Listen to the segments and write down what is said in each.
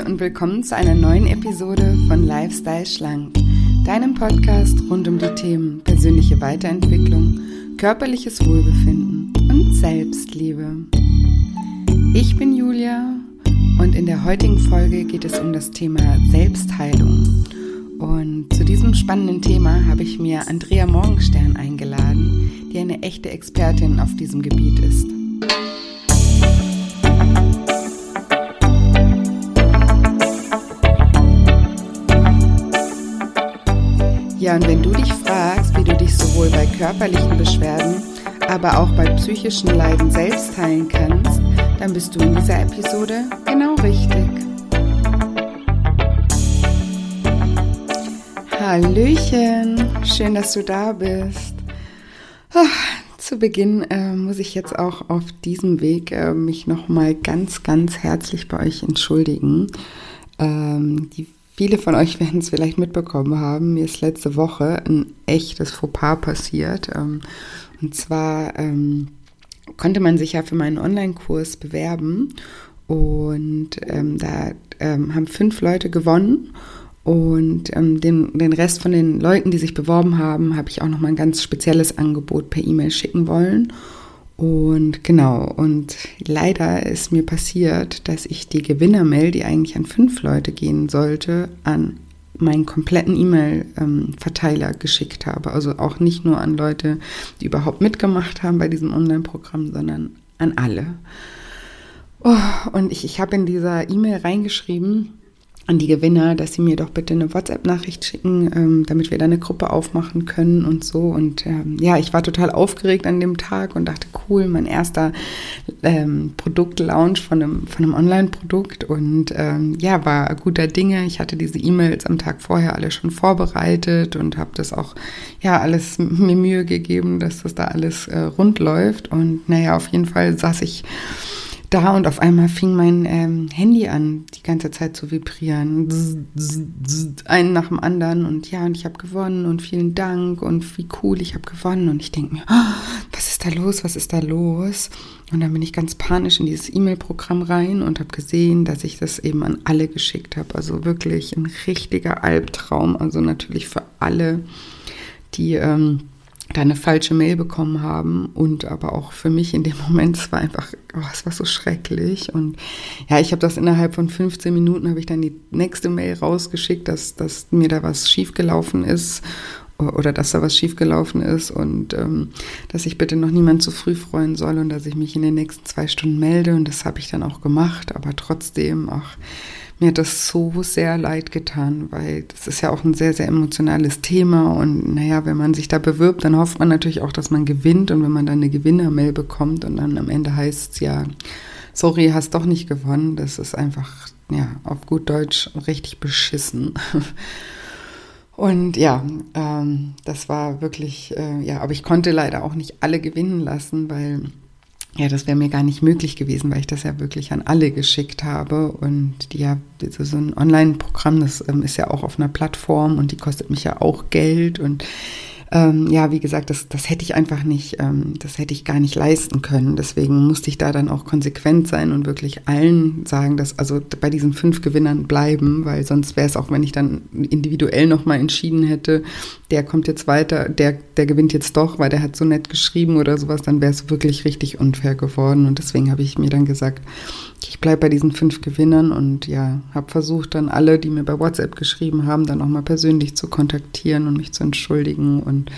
Und willkommen zu einer neuen Episode von Lifestyle Schlank, deinem Podcast rund um die Themen persönliche Weiterentwicklung, körperliches Wohlbefinden und Selbstliebe. Ich bin Julia und in der heutigen Folge geht es um das Thema Selbstheilung. Und zu diesem spannenden Thema habe ich mir Andrea Morgenstern eingeladen, die eine echte Expertin auf diesem Gebiet ist. Ja, und wenn du dich fragst, wie du dich sowohl bei körperlichen Beschwerden, aber auch bei psychischen Leiden selbst heilen kannst, dann bist du in dieser Episode genau richtig. Hallöchen, schön, dass du da bist. Ach, zu Beginn äh, muss ich jetzt auch auf diesem Weg äh, mich nochmal ganz, ganz herzlich bei euch entschuldigen. Ähm, die Viele von euch werden es vielleicht mitbekommen haben. Mir ist letzte Woche ein echtes Fauxpas passiert. Ähm, und zwar ähm, konnte man sich ja für meinen Online-Kurs bewerben. Und ähm, da haben fünf Leute gewonnen. Und den, den Rest von den Leuten, die sich beworben haben, habe ich auch nochmal ein ganz spezielles Angebot per E-Mail schicken wollen. Und genau, und leider ist mir passiert, dass ich die Gewinnermail, die eigentlich an fünf Leute gehen sollte, an meinen kompletten E-Mail-Verteiler geschickt habe. Also auch nicht nur an Leute, die überhaupt mitgemacht haben bei diesem Online-Programm, sondern an alle. Oh, und ich, ich habe in dieser E-Mail reingeschrieben, an die Gewinner, dass sie mir doch bitte eine WhatsApp-Nachricht schicken, ähm, damit wir da eine Gruppe aufmachen können und so. Und ähm, ja, ich war total aufgeregt an dem Tag und dachte, cool, mein erster ähm, Produktlaunch von einem, von einem Online-Produkt. Und ähm, ja, war guter Dinge. Ich hatte diese E-Mails am Tag vorher alle schon vorbereitet und habe das auch, ja, alles mir Mühe gegeben, dass das da alles äh, rund läuft. Und naja, auf jeden Fall saß ich da und auf einmal fing mein ähm, Handy an, die ganze Zeit zu vibrieren. Zzz, einen nach dem anderen und ja, und ich habe gewonnen und vielen Dank und wie cool, ich habe gewonnen. Und ich denke mir, oh, was ist da los, was ist da los? Und dann bin ich ganz panisch in dieses E-Mail-Programm rein und habe gesehen, dass ich das eben an alle geschickt habe. Also wirklich ein richtiger Albtraum. Also natürlich für alle, die... Ähm, da eine falsche Mail bekommen haben und aber auch für mich in dem Moment, es war einfach, oh, es war so schrecklich. Und ja, ich habe das innerhalb von 15 Minuten, habe ich dann die nächste Mail rausgeschickt, dass, dass mir da was schiefgelaufen ist oder dass da was schiefgelaufen ist und ähm, dass ich bitte noch niemand zu früh freuen soll und dass ich mich in den nächsten zwei Stunden melde. Und das habe ich dann auch gemacht, aber trotzdem, ach, mir hat das so sehr leid getan, weil das ist ja auch ein sehr, sehr emotionales Thema. Und naja, wenn man sich da bewirbt, dann hofft man natürlich auch, dass man gewinnt. Und wenn man dann eine Gewinnermail bekommt und dann am Ende heißt es ja, sorry, hast doch nicht gewonnen, das ist einfach, ja, auf gut Deutsch richtig beschissen. Und ja, ähm, das war wirklich, äh, ja, aber ich konnte leider auch nicht alle gewinnen lassen, weil ja, das wäre mir gar nicht möglich gewesen, weil ich das ja wirklich an alle geschickt habe. Und die ja, so ein Online-Programm, das ähm, ist ja auch auf einer Plattform und die kostet mich ja auch Geld. Und ähm, ja, wie gesagt, das, das hätte ich einfach nicht, ähm, das hätte ich gar nicht leisten können. Deswegen musste ich da dann auch konsequent sein und wirklich allen sagen, dass also bei diesen fünf Gewinnern bleiben, weil sonst wäre es auch, wenn ich dann individuell nochmal entschieden hätte, der kommt jetzt weiter, der, der gewinnt jetzt doch, weil der hat so nett geschrieben oder sowas, dann wäre es wirklich richtig unfair geworden. Und deswegen habe ich mir dann gesagt, ich bleibe bei diesen fünf Gewinnern und ja, habe versucht dann alle, die mir bei WhatsApp geschrieben haben, dann auch mal persönlich zu kontaktieren und mich zu entschuldigen und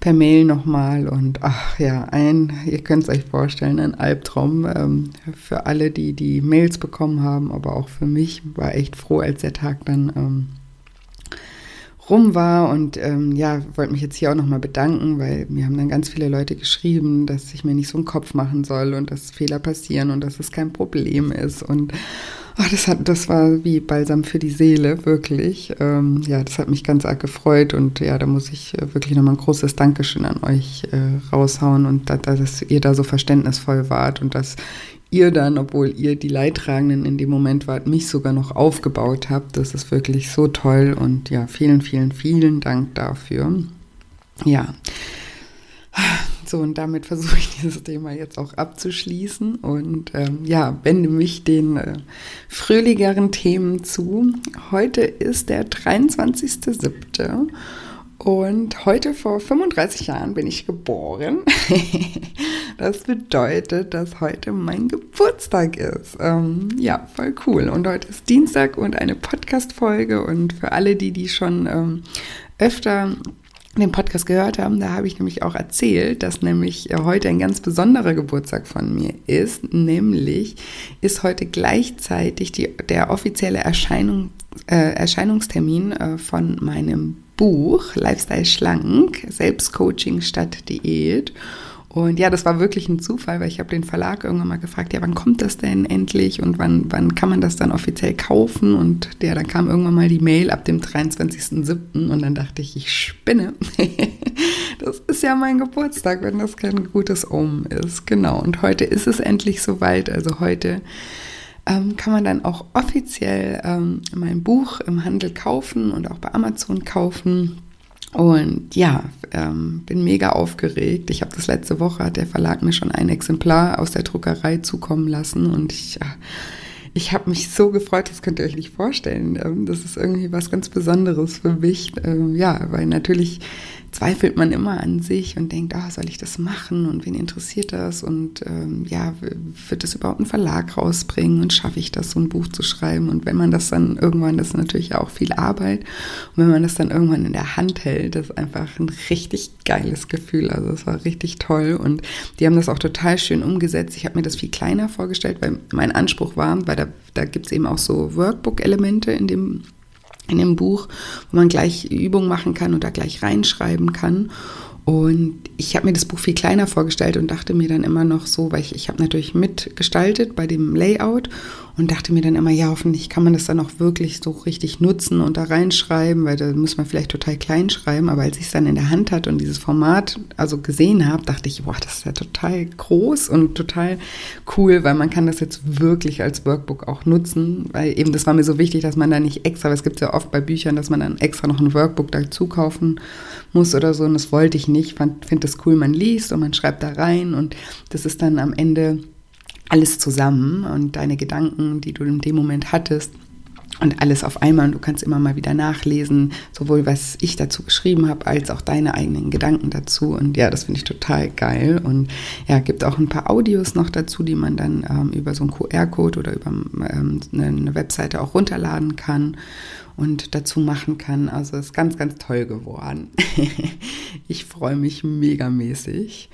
per Mail nochmal und ach ja, ein, ihr könnt es euch vorstellen, ein Albtraum ähm, für alle, die die Mails bekommen haben, aber auch für mich. War echt froh, als der Tag dann ähm, rum war und ähm, ja, wollte mich jetzt hier auch nochmal bedanken, weil mir haben dann ganz viele Leute geschrieben, dass ich mir nicht so einen Kopf machen soll und dass Fehler passieren und dass es kein Problem ist und oh, das hat, das war wie Balsam für die Seele, wirklich. Ähm, ja, das hat mich ganz arg gefreut und ja, da muss ich äh, wirklich nochmal ein großes Dankeschön an euch äh, raushauen und da, dass ihr da so verständnisvoll wart und dass ihr dann, obwohl ihr die Leidtragenden in dem Moment wart, mich sogar noch aufgebaut habt. Das ist wirklich so toll und ja, vielen, vielen, vielen Dank dafür. Ja. so, und damit versuche ich dieses Thema jetzt auch abzuschließen und ähm, ja, wende mich den äh, fröhlicheren Themen zu. Heute ist der 23.07. Und heute vor 35 Jahren bin ich geboren. das bedeutet, dass heute mein Geburtstag ist. Ähm, ja, voll cool. Und heute ist Dienstag und eine Podcast-Folge. Und für alle, die die schon ähm, öfter den Podcast gehört haben, da habe ich nämlich auch erzählt, dass nämlich heute ein ganz besonderer Geburtstag von mir ist. Nämlich ist heute gleichzeitig die, der offizielle Erscheinung, äh, Erscheinungstermin äh, von meinem Buch Lifestyle Schlank, Selbstcoaching statt Diät. Und ja, das war wirklich ein Zufall, weil ich habe den Verlag irgendwann mal gefragt, ja, wann kommt das denn endlich und wann, wann kann man das dann offiziell kaufen? Und ja, dann kam irgendwann mal die Mail ab dem 23.07. und dann dachte ich, ich spinne. das ist ja mein Geburtstag, wenn das kein gutes Omen ist. Genau, und heute ist es endlich soweit. Also heute ähm, kann man dann auch offiziell ähm, mein Buch im Handel kaufen und auch bei Amazon kaufen. Und ja, ähm, bin mega aufgeregt. Ich habe das letzte Woche, hat der Verlag mir schon ein Exemplar aus der Druckerei zukommen lassen und ich, äh, ich habe mich so gefreut, das könnt ihr euch nicht vorstellen. Ähm, das ist irgendwie was ganz Besonderes für mich. Ähm, ja, weil natürlich zweifelt man immer an sich und denkt, ah, soll ich das machen und wen interessiert das? Und ähm, ja, wird das überhaupt ein Verlag rausbringen und schaffe ich das, so ein Buch zu schreiben? Und wenn man das dann irgendwann, das ist natürlich auch viel Arbeit und wenn man das dann irgendwann in der Hand hält, das ist einfach ein richtig geiles Gefühl, also es war richtig toll und die haben das auch total schön umgesetzt. Ich habe mir das viel kleiner vorgestellt, weil mein Anspruch war, weil da, da gibt es eben auch so Workbook-Elemente in dem in dem Buch, wo man gleich Übungen machen kann da gleich reinschreiben kann. Und ich habe mir das Buch viel kleiner vorgestellt und dachte mir dann immer noch so, weil ich, ich habe natürlich mitgestaltet bei dem Layout und dachte mir dann immer, ja, hoffentlich kann man das dann auch wirklich so richtig nutzen und da reinschreiben, weil da muss man vielleicht total klein schreiben. Aber als ich es dann in der Hand hatte und dieses Format also gesehen habe, dachte ich, boah, das ist ja total groß und total cool, weil man kann das jetzt wirklich als Workbook auch nutzen, weil eben das war mir so wichtig, dass man da nicht extra, weil es gibt ja oft bei Büchern, dass man dann extra noch ein Workbook dazu kaufen muss oder so und das wollte ich nicht. Ich finde das cool, man liest und man schreibt da rein und das ist dann am Ende alles zusammen und deine Gedanken, die du in dem Moment hattest und alles auf einmal und du kannst immer mal wieder nachlesen, sowohl was ich dazu geschrieben habe, als auch deine eigenen Gedanken dazu und ja, das finde ich total geil und ja, gibt auch ein paar Audios noch dazu, die man dann ähm, über so einen QR-Code oder über ähm, eine Webseite auch runterladen kann und dazu machen kann. Also ist ganz, ganz toll geworden. ich freue mich megamäßig.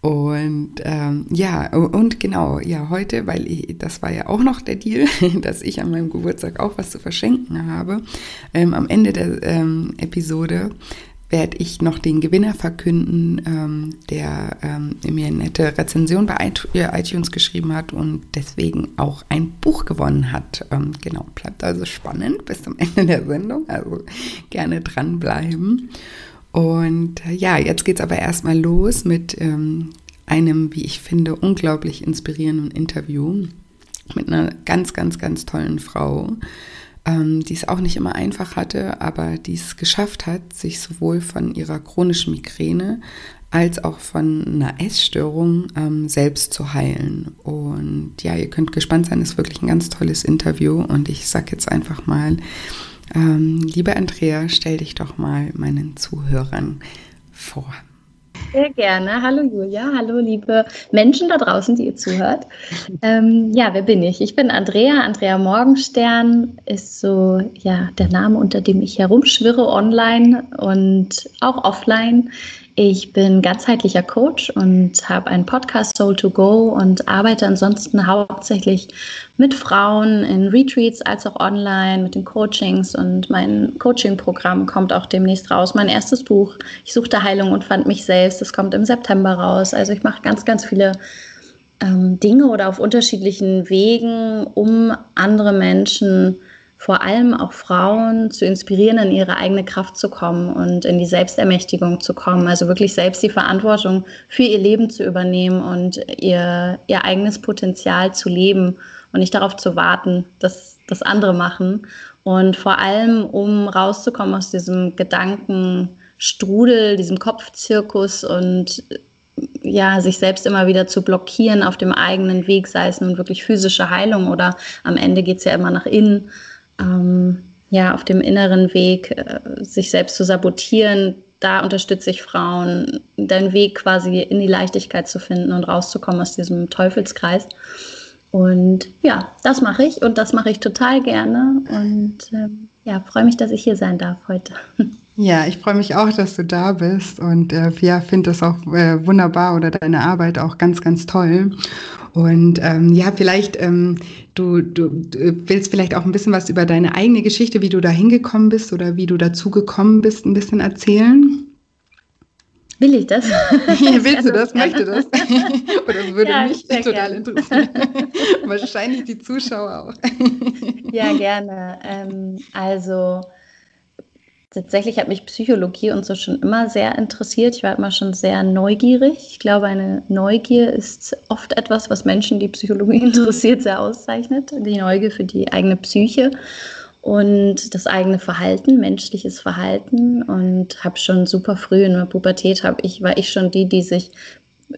Und ähm, ja, und genau, ja, heute, weil ich, das war ja auch noch der Deal, dass ich an meinem Geburtstag auch was zu verschenken habe. Ähm, am Ende der ähm, Episode werde ich noch den Gewinner verkünden, ähm, der ähm, mir eine nette Rezension bei iTunes geschrieben hat und deswegen auch ein Buch gewonnen hat. Ähm, genau, bleibt also spannend bis zum Ende der Sendung, also gerne dranbleiben. Und äh, ja, jetzt geht es aber erstmal los mit ähm, einem, wie ich finde, unglaublich inspirierenden Interview mit einer ganz, ganz, ganz tollen Frau, ähm, die es auch nicht immer einfach hatte, aber die es geschafft hat, sich sowohl von ihrer chronischen Migräne als auch von einer Essstörung ähm, selbst zu heilen. Und ja, ihr könnt gespannt sein, ist wirklich ein ganz tolles Interview. Und ich sage jetzt einfach mal, ähm, liebe Andrea, stell dich doch mal meinen Zuhörern vor. Sehr gerne. Hallo Julia, hallo liebe Menschen da draußen, die ihr zuhört. Ähm, ja, wer bin ich? Ich bin Andrea. Andrea Morgenstern ist so ja der Name, unter dem ich herumschwirre online und auch offline. Ich bin ganzheitlicher Coach und habe einen Podcast Soul to Go und arbeite ansonsten hauptsächlich mit Frauen in Retreats als auch online mit den Coachings und mein Coaching-Programm kommt auch demnächst raus. Mein erstes Buch, ich suchte Heilung und fand mich selbst, das kommt im September raus. Also ich mache ganz, ganz viele ähm, Dinge oder auf unterschiedlichen Wegen, um andere Menschen vor allem auch Frauen zu inspirieren, in ihre eigene Kraft zu kommen und in die Selbstermächtigung zu kommen. Also wirklich selbst die Verantwortung für ihr Leben zu übernehmen und ihr, ihr eigenes Potenzial zu leben und nicht darauf zu warten, dass das andere machen. Und vor allem, um rauszukommen aus diesem Gedankenstrudel, diesem Kopfzirkus und ja, sich selbst immer wieder zu blockieren auf dem eigenen Weg, sei es nun wirklich physische Heilung oder am Ende geht es ja immer nach innen. Ähm, ja, auf dem inneren Weg, äh, sich selbst zu sabotieren, da unterstütze ich Frauen, deinen Weg quasi in die Leichtigkeit zu finden und rauszukommen aus diesem Teufelskreis. Und ja, das mache ich und das mache ich total gerne und ähm, ja, freue mich, dass ich hier sein darf heute. Ja, ich freue mich auch, dass du da bist und äh, ja, finde das auch äh, wunderbar oder deine Arbeit auch ganz, ganz toll. Und ähm, ja, vielleicht, ähm, du, du, du willst vielleicht auch ein bisschen was über deine eigene Geschichte, wie du da hingekommen bist oder wie du dazu gekommen bist, ein bisschen erzählen. Will ich das? Willst du das? Möchte das? Oder würde ja, mich total gerne. interessieren? Wahrscheinlich die Zuschauer auch. Ja, gerne. Ähm, also tatsächlich hat mich Psychologie und so schon immer sehr interessiert. Ich war immer schon sehr neugierig. Ich glaube, eine Neugier ist oft etwas, was Menschen, die Psychologie interessiert, sehr auszeichnet. Die Neugier für die eigene Psyche und das eigene Verhalten, menschliches Verhalten und habe schon super früh in der Pubertät habe ich war ich schon die, die sich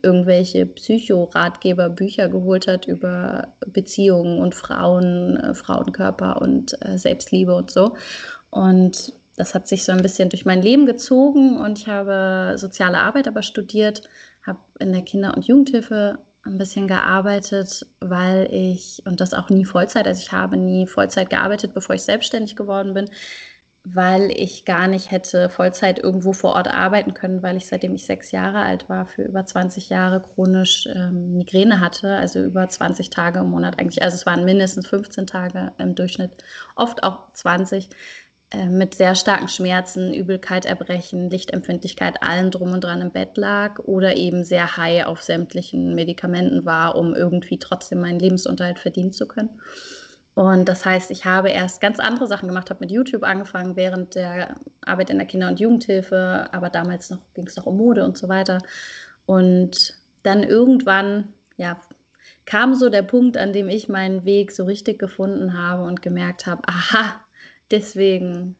irgendwelche Psychoratgeber Bücher geholt hat über Beziehungen und Frauen, äh, Frauenkörper und äh, Selbstliebe und so und das hat sich so ein bisschen durch mein Leben gezogen und ich habe soziale Arbeit aber studiert, habe in der Kinder- und Jugendhilfe ein bisschen gearbeitet, weil ich, und das auch nie Vollzeit, also ich habe nie Vollzeit gearbeitet, bevor ich selbstständig geworden bin, weil ich gar nicht hätte Vollzeit irgendwo vor Ort arbeiten können, weil ich seitdem ich sechs Jahre alt war, für über 20 Jahre chronisch ähm, Migräne hatte, also über 20 Tage im Monat eigentlich. Also es waren mindestens 15 Tage im Durchschnitt, oft auch 20 äh, mit sehr starken Schmerzen, Übelkeit, Erbrechen, Lichtempfindlichkeit, allem drum und dran im Bett lag oder eben sehr high auf sämtlichen Medikamenten war, um irgendwie trotzdem meinen Lebensunterhalt verdienen zu können. Und das heißt, ich habe erst ganz andere Sachen gemacht, habe mit YouTube angefangen während der Arbeit in der Kinder- und Jugendhilfe, aber damals noch ging es noch um Mode und so weiter. Und dann irgendwann, ja, kam so der Punkt, an dem ich meinen Weg so richtig gefunden habe und gemerkt habe, aha, deswegen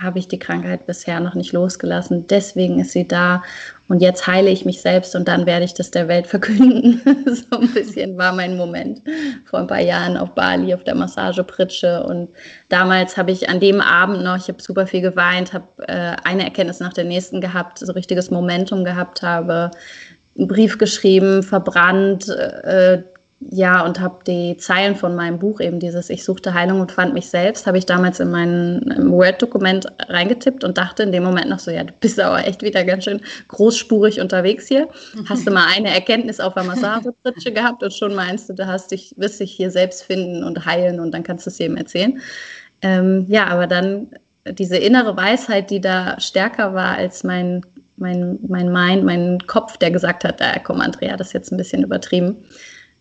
habe ich die Krankheit bisher noch nicht losgelassen. Deswegen ist sie da. Und jetzt heile ich mich selbst und dann werde ich das der Welt verkünden. so ein bisschen war mein Moment vor ein paar Jahren auf Bali auf der Massagepritsche. Und damals habe ich an dem Abend noch, ich habe super viel geweint, habe äh, eine Erkenntnis nach der nächsten gehabt, so richtiges Momentum gehabt habe, einen Brief geschrieben, verbrannt, äh, ja, und habe die Zeilen von meinem Buch, eben dieses Ich suchte Heilung und fand mich selbst, habe ich damals in mein Word-Dokument reingetippt und dachte in dem Moment noch so, ja, du bist aber echt wieder ganz schön großspurig unterwegs hier. Hast du mal eine Erkenntnis auf der Massagepritsche gehabt und schon meinst du, du hast dich, wirst dich hier selbst finden und heilen und dann kannst du es jedem erzählen. Ähm, ja, aber dann diese innere Weisheit, die da stärker war als mein, mein, mein Mind, mein Kopf, der gesagt hat, da komm Andrea, das ist jetzt ein bisschen übertrieben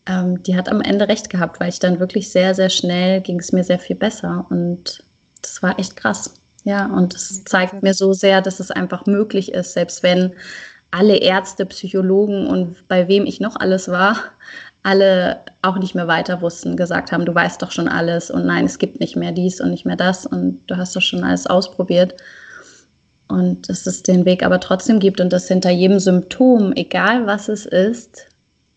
ähm, die hat am Ende recht gehabt, weil ich dann wirklich sehr, sehr schnell ging es mir sehr viel besser. Und das war echt krass. Ja, und es zeigt mir so sehr, dass es einfach möglich ist, selbst wenn alle Ärzte, Psychologen und bei wem ich noch alles war, alle auch nicht mehr weiter wussten, gesagt haben, du weißt doch schon alles und nein, es gibt nicht mehr dies und nicht mehr das und du hast doch schon alles ausprobiert. Und dass es den Weg aber trotzdem gibt und dass hinter jedem Symptom, egal was es ist,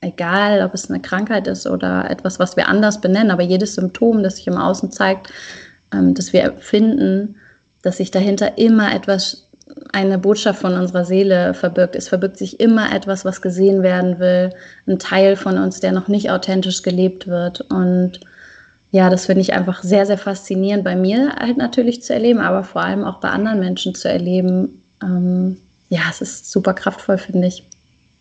egal ob es eine Krankheit ist oder etwas, was wir anders benennen, aber jedes Symptom, das sich im Außen zeigt, ähm, das wir finden, dass sich dahinter immer etwas, eine Botschaft von unserer Seele verbirgt. Es verbirgt sich immer etwas, was gesehen werden will, ein Teil von uns, der noch nicht authentisch gelebt wird. Und ja, das finde ich einfach sehr, sehr faszinierend bei mir halt natürlich zu erleben, aber vor allem auch bei anderen Menschen zu erleben. Ähm, ja, es ist super kraftvoll, finde ich.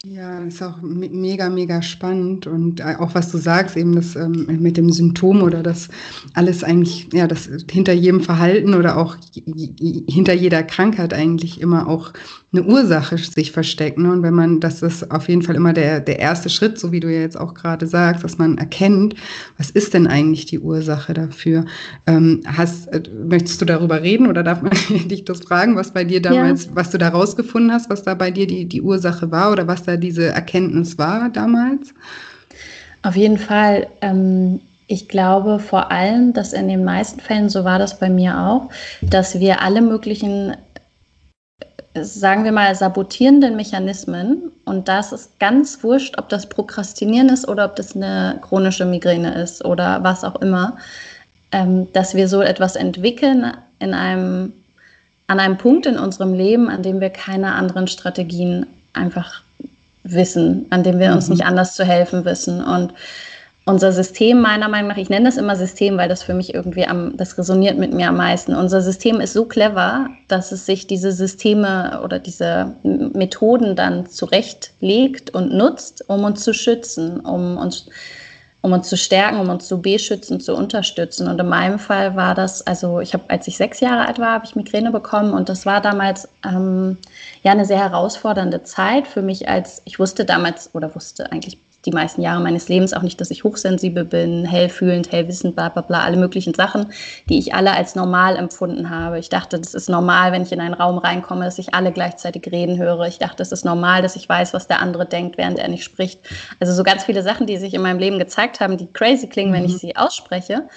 Ja, ist auch mega, mega spannend. Und äh, auch was du sagst, eben das ähm, mit dem Symptom oder das alles eigentlich, ja, das hinter jedem Verhalten oder auch hinter jeder Krankheit eigentlich immer auch eine Ursache sich versteckt. Ne? Und wenn man, das ist auf jeden Fall immer der, der erste Schritt, so wie du ja jetzt auch gerade sagst, dass man erkennt, was ist denn eigentlich die Ursache dafür? Ähm, hast, äh, möchtest du darüber reden oder darf man dich das fragen, was bei dir damals, ja. was du da rausgefunden hast, was da bei dir die, die Ursache war oder was da diese Erkenntnis war damals? Auf jeden Fall. Ähm ich glaube vor allem, dass in den meisten Fällen, so war das bei mir auch, dass wir alle möglichen sagen wir mal, sabotierenden Mechanismen. Und das ist ganz wurscht, ob das Prokrastinieren ist oder ob das eine chronische Migräne ist oder was auch immer, ähm, dass wir so etwas entwickeln in einem, an einem Punkt in unserem Leben, an dem wir keine anderen Strategien einfach wissen, an dem wir mhm. uns nicht anders zu helfen wissen. Und unser System, meiner Meinung nach, ich nenne das immer System, weil das für mich irgendwie am, das resoniert mit mir am meisten. Unser System ist so clever, dass es sich diese Systeme oder diese Methoden dann zurechtlegt und nutzt, um uns zu schützen, um uns, um uns zu stärken, um uns zu beschützen, zu unterstützen. Und in meinem Fall war das, also ich habe, als ich sechs Jahre alt war, habe ich Migräne bekommen und das war damals ähm, ja eine sehr herausfordernde Zeit für mich, als ich wusste damals oder wusste eigentlich die meisten Jahre meines Lebens auch nicht, dass ich hochsensibel bin, hellfühlend, hellwissend, bla bla bla, alle möglichen Sachen, die ich alle als normal empfunden habe. Ich dachte, das ist normal, wenn ich in einen Raum reinkomme, dass ich alle gleichzeitig reden höre. Ich dachte, es ist normal, dass ich weiß, was der andere denkt, während er nicht spricht. Also so ganz viele Sachen, die sich in meinem Leben gezeigt haben, die crazy klingen, mhm. wenn ich mhm. sie ausspreche.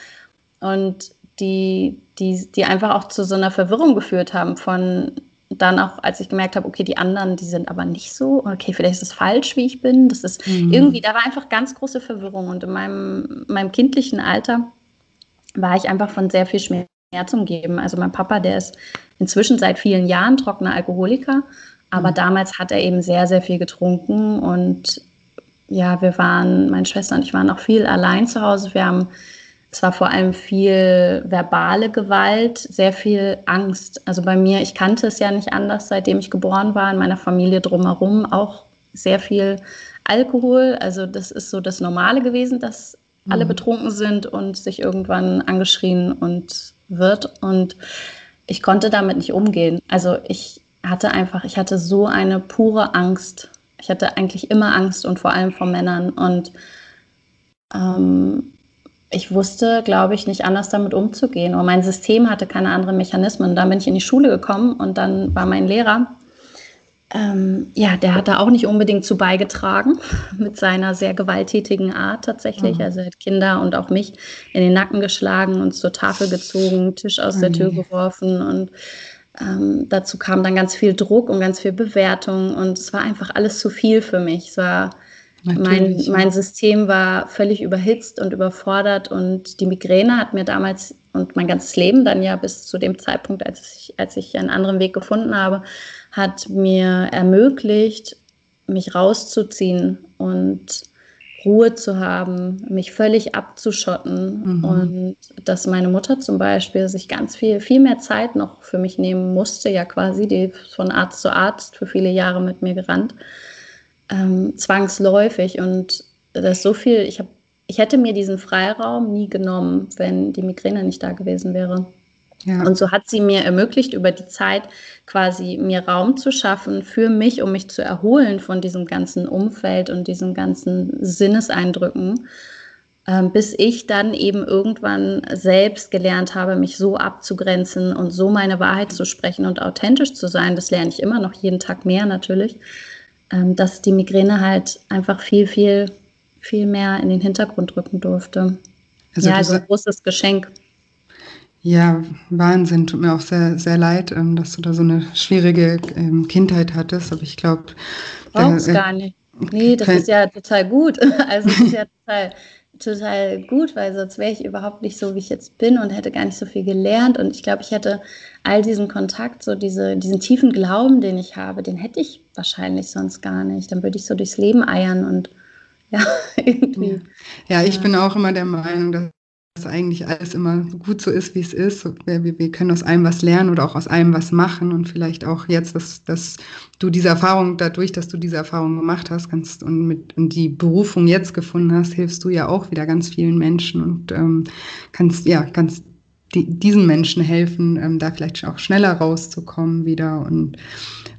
Und die, die, die einfach auch zu so einer Verwirrung geführt haben von, dann auch, als ich gemerkt habe, okay, die anderen, die sind aber nicht so, okay, vielleicht ist es falsch, wie ich bin. Das ist mhm. irgendwie, da war einfach ganz große Verwirrung. Und in meinem, meinem kindlichen Alter war ich einfach von sehr viel Schmerz umgeben. Also mein Papa, der ist inzwischen seit vielen Jahren trockener Alkoholiker, aber mhm. damals hat er eben sehr, sehr viel getrunken und ja, wir waren, meine Schwester und ich waren auch viel allein zu Hause. Wir haben es war vor allem viel verbale Gewalt, sehr viel Angst. Also bei mir, ich kannte es ja nicht anders, seitdem ich geboren war, in meiner Familie drumherum auch sehr viel Alkohol. Also das ist so das Normale gewesen, dass mhm. alle betrunken sind und sich irgendwann angeschrien und wird. Und ich konnte damit nicht umgehen. Also ich hatte einfach, ich hatte so eine pure Angst. Ich hatte eigentlich immer Angst und vor allem vor Männern. Und ähm, ich wusste, glaube ich, nicht anders damit umzugehen. Und mein System hatte keine anderen Mechanismen. Und dann bin ich in die Schule gekommen und dann war mein Lehrer, ähm, ja, der hat da auch nicht unbedingt zu beigetragen mit seiner sehr gewalttätigen Art tatsächlich. Mhm. Also er hat Kinder und auch mich in den Nacken geschlagen, uns zur Tafel gezogen, Tisch aus mhm. der Tür geworfen und ähm, dazu kam dann ganz viel Druck und ganz viel Bewertung und es war einfach alles zu viel für mich. Es war mein, mein System war völlig überhitzt und überfordert und die Migräne hat mir damals und mein ganzes Leben dann ja bis zu dem Zeitpunkt, als ich, als ich einen anderen Weg gefunden habe, hat mir ermöglicht, mich rauszuziehen und Ruhe zu haben, mich völlig abzuschotten mhm. und dass meine Mutter zum Beispiel sich ganz viel, viel mehr Zeit noch für mich nehmen musste, ja quasi, die von Arzt zu Arzt für viele Jahre mit mir gerannt ähm, zwangsläufig. Und das so viel, ich, hab, ich hätte mir diesen Freiraum nie genommen, wenn die Migräne nicht da gewesen wäre. Ja. Und so hat sie mir ermöglicht, über die Zeit quasi mir Raum zu schaffen für mich, um mich zu erholen von diesem ganzen Umfeld und diesen ganzen Sinneseindrücken, ähm, bis ich dann eben irgendwann selbst gelernt habe, mich so abzugrenzen und so meine Wahrheit zu sprechen und authentisch zu sein. Das lerne ich immer noch jeden Tag mehr natürlich dass die Migräne halt einfach viel, viel, viel mehr in den Hintergrund rücken durfte. Also ja, also ein großes Geschenk. Ja, Wahnsinn. Tut mir auch sehr, sehr leid, ähm, dass du da so eine schwierige ähm, Kindheit hattest. Aber ich glaube. Brauchst äh, gar nicht. Nee, das ist ja total gut. Also, das ist ja total total gut, weil sonst wäre ich überhaupt nicht so, wie ich jetzt bin und hätte gar nicht so viel gelernt. Und ich glaube, ich hätte all diesen Kontakt, so diese, diesen tiefen Glauben, den ich habe, den hätte ich wahrscheinlich sonst gar nicht. Dann würde ich so durchs Leben eiern und ja, irgendwie. Ja, ich ja. bin auch immer der Meinung, dass dass eigentlich alles immer gut so ist, wie es ist. Wir, wir, können aus allem was lernen oder auch aus allem was machen und vielleicht auch jetzt, dass, dass du diese Erfahrung, dadurch, dass du diese Erfahrung gemacht hast kannst und, mit, und die Berufung jetzt gefunden hast, hilfst du ja auch wieder ganz vielen Menschen und ähm, kannst, ja, kannst die, diesen Menschen helfen, ähm, da vielleicht auch schneller rauszukommen wieder und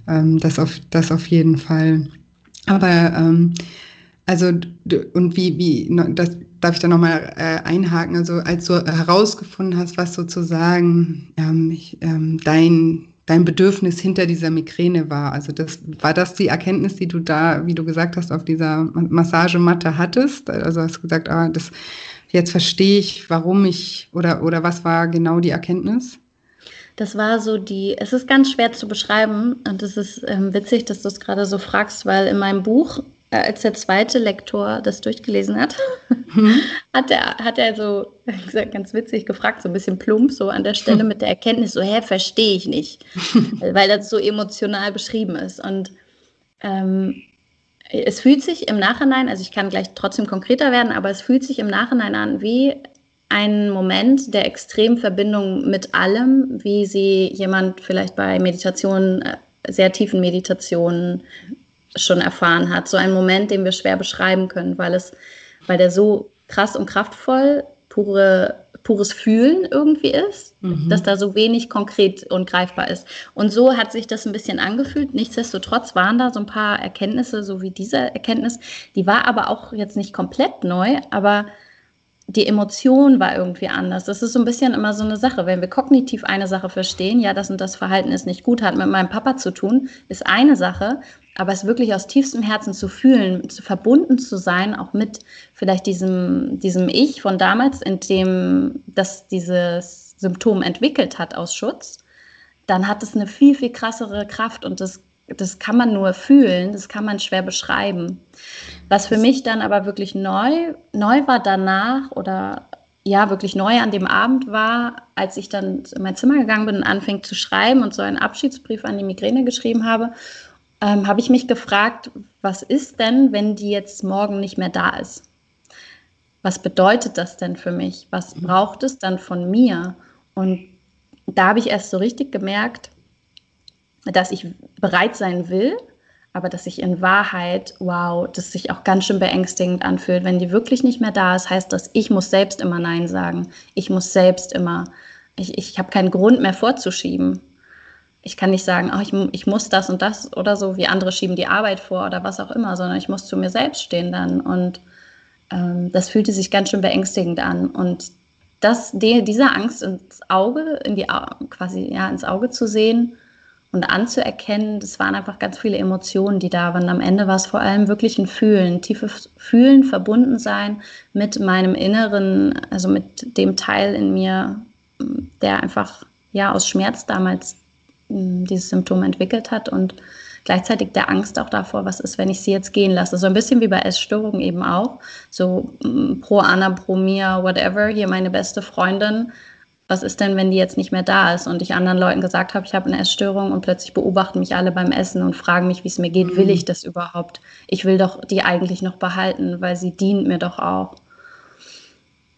ähm, das, auf, das auf jeden Fall. Aber ähm, also und wie, wie, das darf ich da nochmal äh, einhaken, also als du herausgefunden hast, was sozusagen ähm, ich, ähm, dein, dein Bedürfnis hinter dieser Migräne war, also das, war das die Erkenntnis, die du da, wie du gesagt hast, auf dieser Massagematte hattest? Also hast du gesagt, ah, das, jetzt verstehe ich, warum ich, oder, oder was war genau die Erkenntnis? Das war so die, es ist ganz schwer zu beschreiben und es ist ähm, witzig, dass du es gerade so fragst, weil in meinem Buch, äh, als der zweite Lektor das durchgelesen hat, hm. hat, er, hat er so ganz witzig gefragt, so ein bisschen plump, so an der Stelle mit der Erkenntnis, so, hä, verstehe ich nicht, weil das so emotional beschrieben ist. Und ähm, es fühlt sich im Nachhinein, also ich kann gleich trotzdem konkreter werden, aber es fühlt sich im Nachhinein an wie ein Moment der extremen Verbindung mit allem, wie sie jemand vielleicht bei Meditationen, äh, sehr tiefen Meditationen schon erfahren hat. So ein Moment, den wir schwer beschreiben können, weil es, weil der so krass und kraftvoll, pure, pures Fühlen irgendwie ist, mhm. dass da so wenig konkret und greifbar ist. Und so hat sich das ein bisschen angefühlt. Nichtsdestotrotz waren da so ein paar Erkenntnisse, so wie diese Erkenntnis, die war aber auch jetzt nicht komplett neu, aber die Emotion war irgendwie anders. Das ist so ein bisschen immer so eine Sache. Wenn wir kognitiv eine Sache verstehen, ja, das und das Verhalten ist nicht gut, hat mit meinem Papa zu tun, ist eine Sache. Aber es wirklich aus tiefstem Herzen zu fühlen, zu verbunden zu sein, auch mit vielleicht diesem, diesem Ich von damals, in dem das dieses Symptom entwickelt hat aus Schutz, dann hat es eine viel, viel krassere Kraft und das das kann man nur fühlen, das kann man schwer beschreiben. Was für mich dann aber wirklich neu, neu war danach oder ja, wirklich neu an dem Abend war, als ich dann in mein Zimmer gegangen bin und anfing zu schreiben und so einen Abschiedsbrief an die Migräne geschrieben habe, ähm, habe ich mich gefragt, was ist denn, wenn die jetzt morgen nicht mehr da ist? Was bedeutet das denn für mich? Was mhm. braucht es dann von mir? Und da habe ich erst so richtig gemerkt, dass ich bereit sein will, aber dass ich in Wahrheit, wow, das sich auch ganz schön beängstigend anfühlt. Wenn die wirklich nicht mehr da ist, heißt das, ich muss selbst immer Nein sagen. Ich muss selbst immer, ich, ich habe keinen Grund mehr vorzuschieben. Ich kann nicht sagen, ach, ich, ich muss das und das oder so, wie andere schieben die Arbeit vor oder was auch immer, sondern ich muss zu mir selbst stehen dann. Und ähm, das fühlte sich ganz schön beängstigend an. Und das, die, diese Angst ins Auge, in die, quasi ja, ins Auge zu sehen, und anzuerkennen, das waren einfach ganz viele Emotionen, die da waren. Am Ende war es vor allem wirklich ein Fühlen, tiefes Fühlen, verbunden sein mit meinem Inneren, also mit dem Teil in mir, der einfach ja aus Schmerz damals dieses Symptom entwickelt hat und gleichzeitig der Angst auch davor, was ist, wenn ich sie jetzt gehen lasse. So ein bisschen wie bei Essstörungen eben auch. So hm, pro Anna, pro Mia, whatever, hier meine beste Freundin was ist denn, wenn die jetzt nicht mehr da ist und ich anderen Leuten gesagt habe, ich habe eine Essstörung und plötzlich beobachten mich alle beim Essen und fragen mich, wie es mir geht, mhm. will ich das überhaupt? Ich will doch die eigentlich noch behalten, weil sie dient mir doch auch.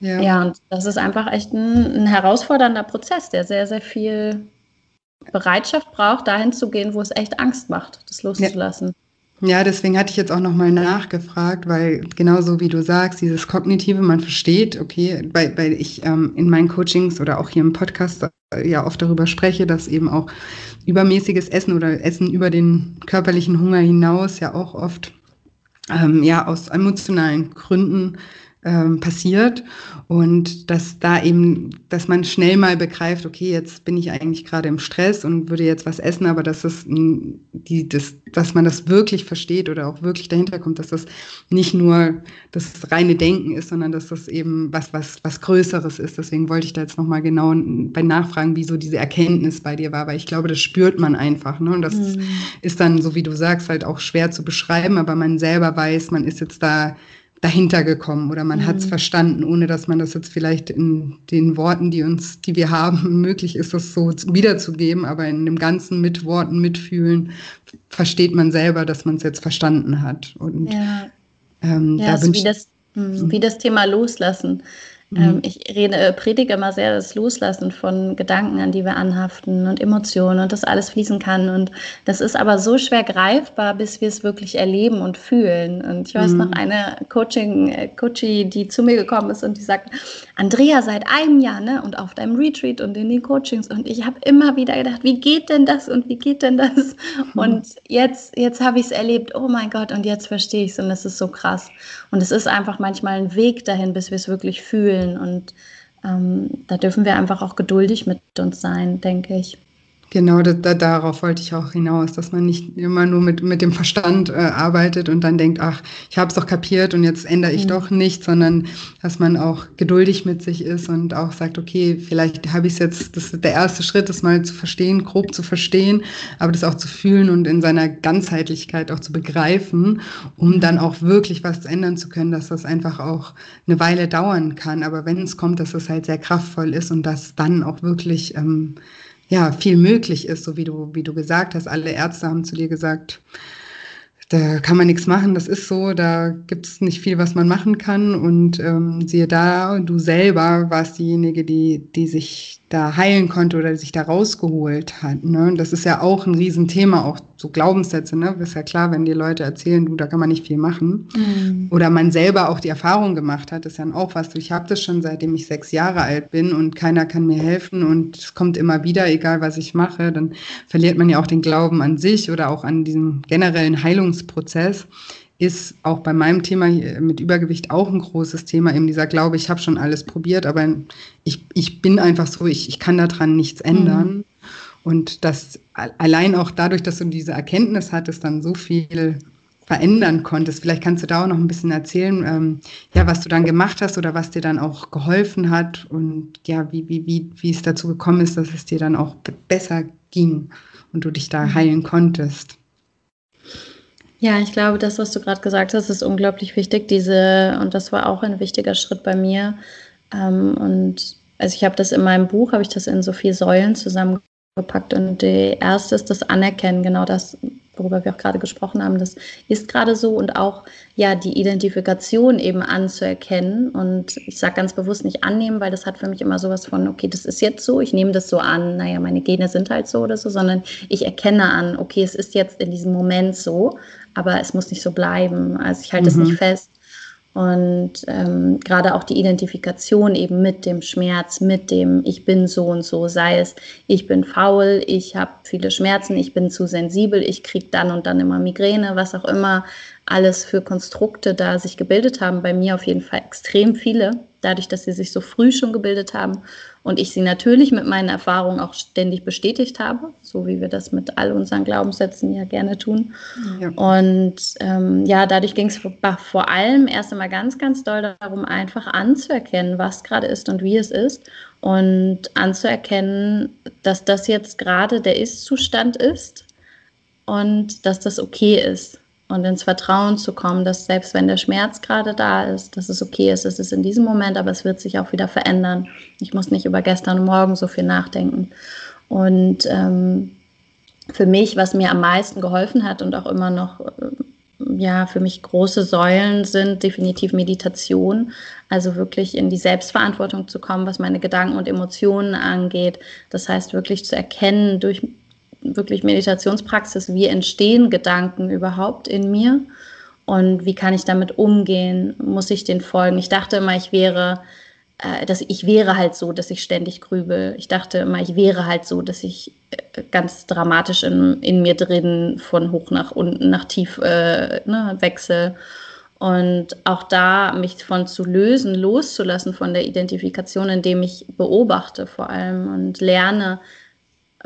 Ja, ja und das ist einfach echt ein, ein herausfordernder Prozess, der sehr, sehr viel Bereitschaft braucht, dahin zu gehen, wo es echt Angst macht, das loszulassen. Ja. Ja, deswegen hatte ich jetzt auch nochmal nachgefragt, weil genauso wie du sagst, dieses Kognitive, man versteht, okay, weil, weil ich ähm, in meinen Coachings oder auch hier im Podcast äh, ja oft darüber spreche, dass eben auch übermäßiges Essen oder Essen über den körperlichen Hunger hinaus ja auch oft ähm, ja aus emotionalen Gründen ähm, passiert und dass da eben, dass man schnell mal begreift, okay, jetzt bin ich eigentlich gerade im Stress und würde jetzt was essen, aber dass es die, das, dass man das wirklich versteht oder auch wirklich dahinter kommt, dass das nicht nur das reine Denken ist, sondern dass das eben was, was, was Größeres ist. Deswegen wollte ich da jetzt nochmal genau bei Nachfragen, wie so diese Erkenntnis bei dir war, weil ich glaube, das spürt man einfach. Ne? Und das mhm. ist dann, so wie du sagst, halt auch schwer zu beschreiben, aber man selber weiß, man ist jetzt da dahinter gekommen oder man mhm. hat es verstanden, ohne dass man das jetzt vielleicht in den Worten, die uns, die wir haben, möglich ist, das so wiederzugeben, aber in dem ganzen mit Worten mitfühlen versteht man selber, dass man es jetzt verstanden hat. Und ja, ähm, ja da so wie das, hm, wie das Thema Loslassen. Ähm, mhm. ich rede, äh, predige immer sehr das Loslassen von Gedanken, an die wir anhaften und Emotionen und das alles fließen kann. Und das ist aber so schwer greifbar, bis wir es wirklich erleben und fühlen. Und ich weiß mhm. noch eine Coaching, äh, Coachie, die zu mir gekommen ist und die sagt, Andrea, seit einem Jahr, ne, und auf deinem Retreat und in den Coachings. Und ich habe immer wieder gedacht, wie geht denn das und wie geht denn das? Mhm. Und jetzt, jetzt habe ich es erlebt, oh mein Gott, und jetzt verstehe ich es und es ist so krass. Und es ist einfach manchmal ein Weg dahin, bis wir es wirklich fühlen. Und ähm, da dürfen wir einfach auch geduldig mit uns sein, denke ich. Genau, da, da, darauf wollte ich auch hinaus, dass man nicht immer nur mit, mit dem Verstand äh, arbeitet und dann denkt, ach, ich habe es doch kapiert und jetzt ändere ich mhm. doch nichts, sondern dass man auch geduldig mit sich ist und auch sagt, okay, vielleicht habe ich es jetzt, das ist der erste Schritt, das mal zu verstehen, grob zu verstehen, aber das auch zu fühlen und in seiner Ganzheitlichkeit auch zu begreifen, um mhm. dann auch wirklich was ändern zu können, dass das einfach auch eine Weile dauern kann. Aber wenn es kommt, dass es halt sehr kraftvoll ist und dass dann auch wirklich ähm, ja, viel möglich ist, so wie du, wie du gesagt hast. Alle Ärzte haben zu dir gesagt, da kann man nichts machen, das ist so, da gibt es nicht viel, was man machen kann. Und ähm, siehe da, du selber warst diejenige, die, die sich da heilen konnte oder sich da rausgeholt hat. Ne? Das ist ja auch ein Riesenthema, auch so Glaubenssätze. Ne? Ist ja klar, wenn die Leute erzählen, du, da kann man nicht viel machen. Mhm. Oder man selber auch die Erfahrung gemacht hat, ist ja auch was. Ich habe das schon seitdem ich sechs Jahre alt bin und keiner kann mir helfen und es kommt immer wieder, egal was ich mache, dann verliert man ja auch den Glauben an sich oder auch an diesen generellen Heilungsprozess ist auch bei meinem Thema mit Übergewicht auch ein großes Thema, eben dieser Glaube, ich habe schon alles probiert, aber ich, ich bin einfach so, ich, ich kann daran nichts ändern. Mhm. Und das allein auch dadurch, dass du diese Erkenntnis hattest, dann so viel verändern konntest. Vielleicht kannst du da auch noch ein bisschen erzählen, ähm, ja, was du dann gemacht hast oder was dir dann auch geholfen hat und ja, wie, wie, wie, wie es dazu gekommen ist, dass es dir dann auch besser ging und du dich da mhm. heilen konntest. Ja, ich glaube, das, was du gerade gesagt hast, ist unglaublich wichtig. Diese, und das war auch ein wichtiger Schritt bei mir. Ähm, und also ich habe das in meinem Buch, habe ich das in so vier Säulen zusammengepackt. Und die erste ist das Anerkennen, genau das, worüber wir auch gerade gesprochen haben, das ist gerade so und auch ja die Identifikation eben anzuerkennen und ich sage ganz bewusst nicht annehmen, weil das hat für mich immer sowas von, okay, das ist jetzt so, ich nehme das so an, naja, meine Gene sind halt so oder so, sondern ich erkenne an, okay, es ist jetzt in diesem Moment so, aber es muss nicht so bleiben, also ich halte es nicht mhm. fest und ähm, gerade auch die Identifikation eben mit dem Schmerz, mit dem Ich bin so und so, sei es ich bin faul, ich habe viele Schmerzen, ich bin zu sensibel, ich kriege dann und dann immer Migräne, was auch immer alles für Konstrukte da sich gebildet haben. Bei mir auf jeden Fall extrem viele, dadurch, dass sie sich so früh schon gebildet haben und ich sie natürlich mit meinen Erfahrungen auch ständig bestätigt habe, so wie wir das mit all unseren Glaubenssätzen ja gerne tun. Ja. Und ähm, ja, dadurch ging es vor allem erst einmal ganz, ganz doll darum, einfach anzuerkennen, was gerade ist und wie es ist und anzuerkennen, dass das jetzt gerade der Ist-Zustand ist und dass das okay ist und ins Vertrauen zu kommen, dass selbst wenn der Schmerz gerade da ist, dass es okay ist, es ist in diesem Moment, aber es wird sich auch wieder verändern. Ich muss nicht über gestern und morgen so viel nachdenken. Und ähm, für mich, was mir am meisten geholfen hat und auch immer noch äh, ja für mich große Säulen sind, definitiv Meditation, also wirklich in die Selbstverantwortung zu kommen, was meine Gedanken und Emotionen angeht. Das heißt wirklich zu erkennen durch wirklich Meditationspraxis, wie entstehen Gedanken überhaupt in mir und wie kann ich damit umgehen? Muss ich den folgen? Ich dachte immer, ich wäre, äh, dass ich wäre halt so, dass ich ständig grübel. Ich dachte immer, ich wäre halt so, dass ich äh, ganz dramatisch in, in mir drin von hoch nach unten, nach tief äh, ne, wechsel. Und auch da mich von zu lösen, loszulassen von der Identifikation, indem ich beobachte vor allem und lerne,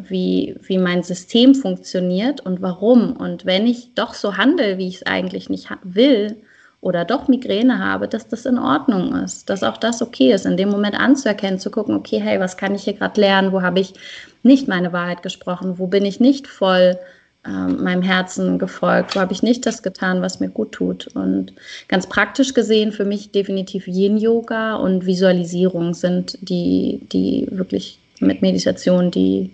wie, wie mein System funktioniert und warum. Und wenn ich doch so handle, wie ich es eigentlich nicht will oder doch Migräne habe, dass das in Ordnung ist, dass auch das okay ist, in dem Moment anzuerkennen, zu gucken, okay, hey, was kann ich hier gerade lernen, wo habe ich nicht meine Wahrheit gesprochen, wo bin ich nicht voll ähm, meinem Herzen gefolgt, wo habe ich nicht das getan, was mir gut tut. Und ganz praktisch gesehen für mich definitiv Yin-Yoga und Visualisierung sind die, die wirklich mit Meditation die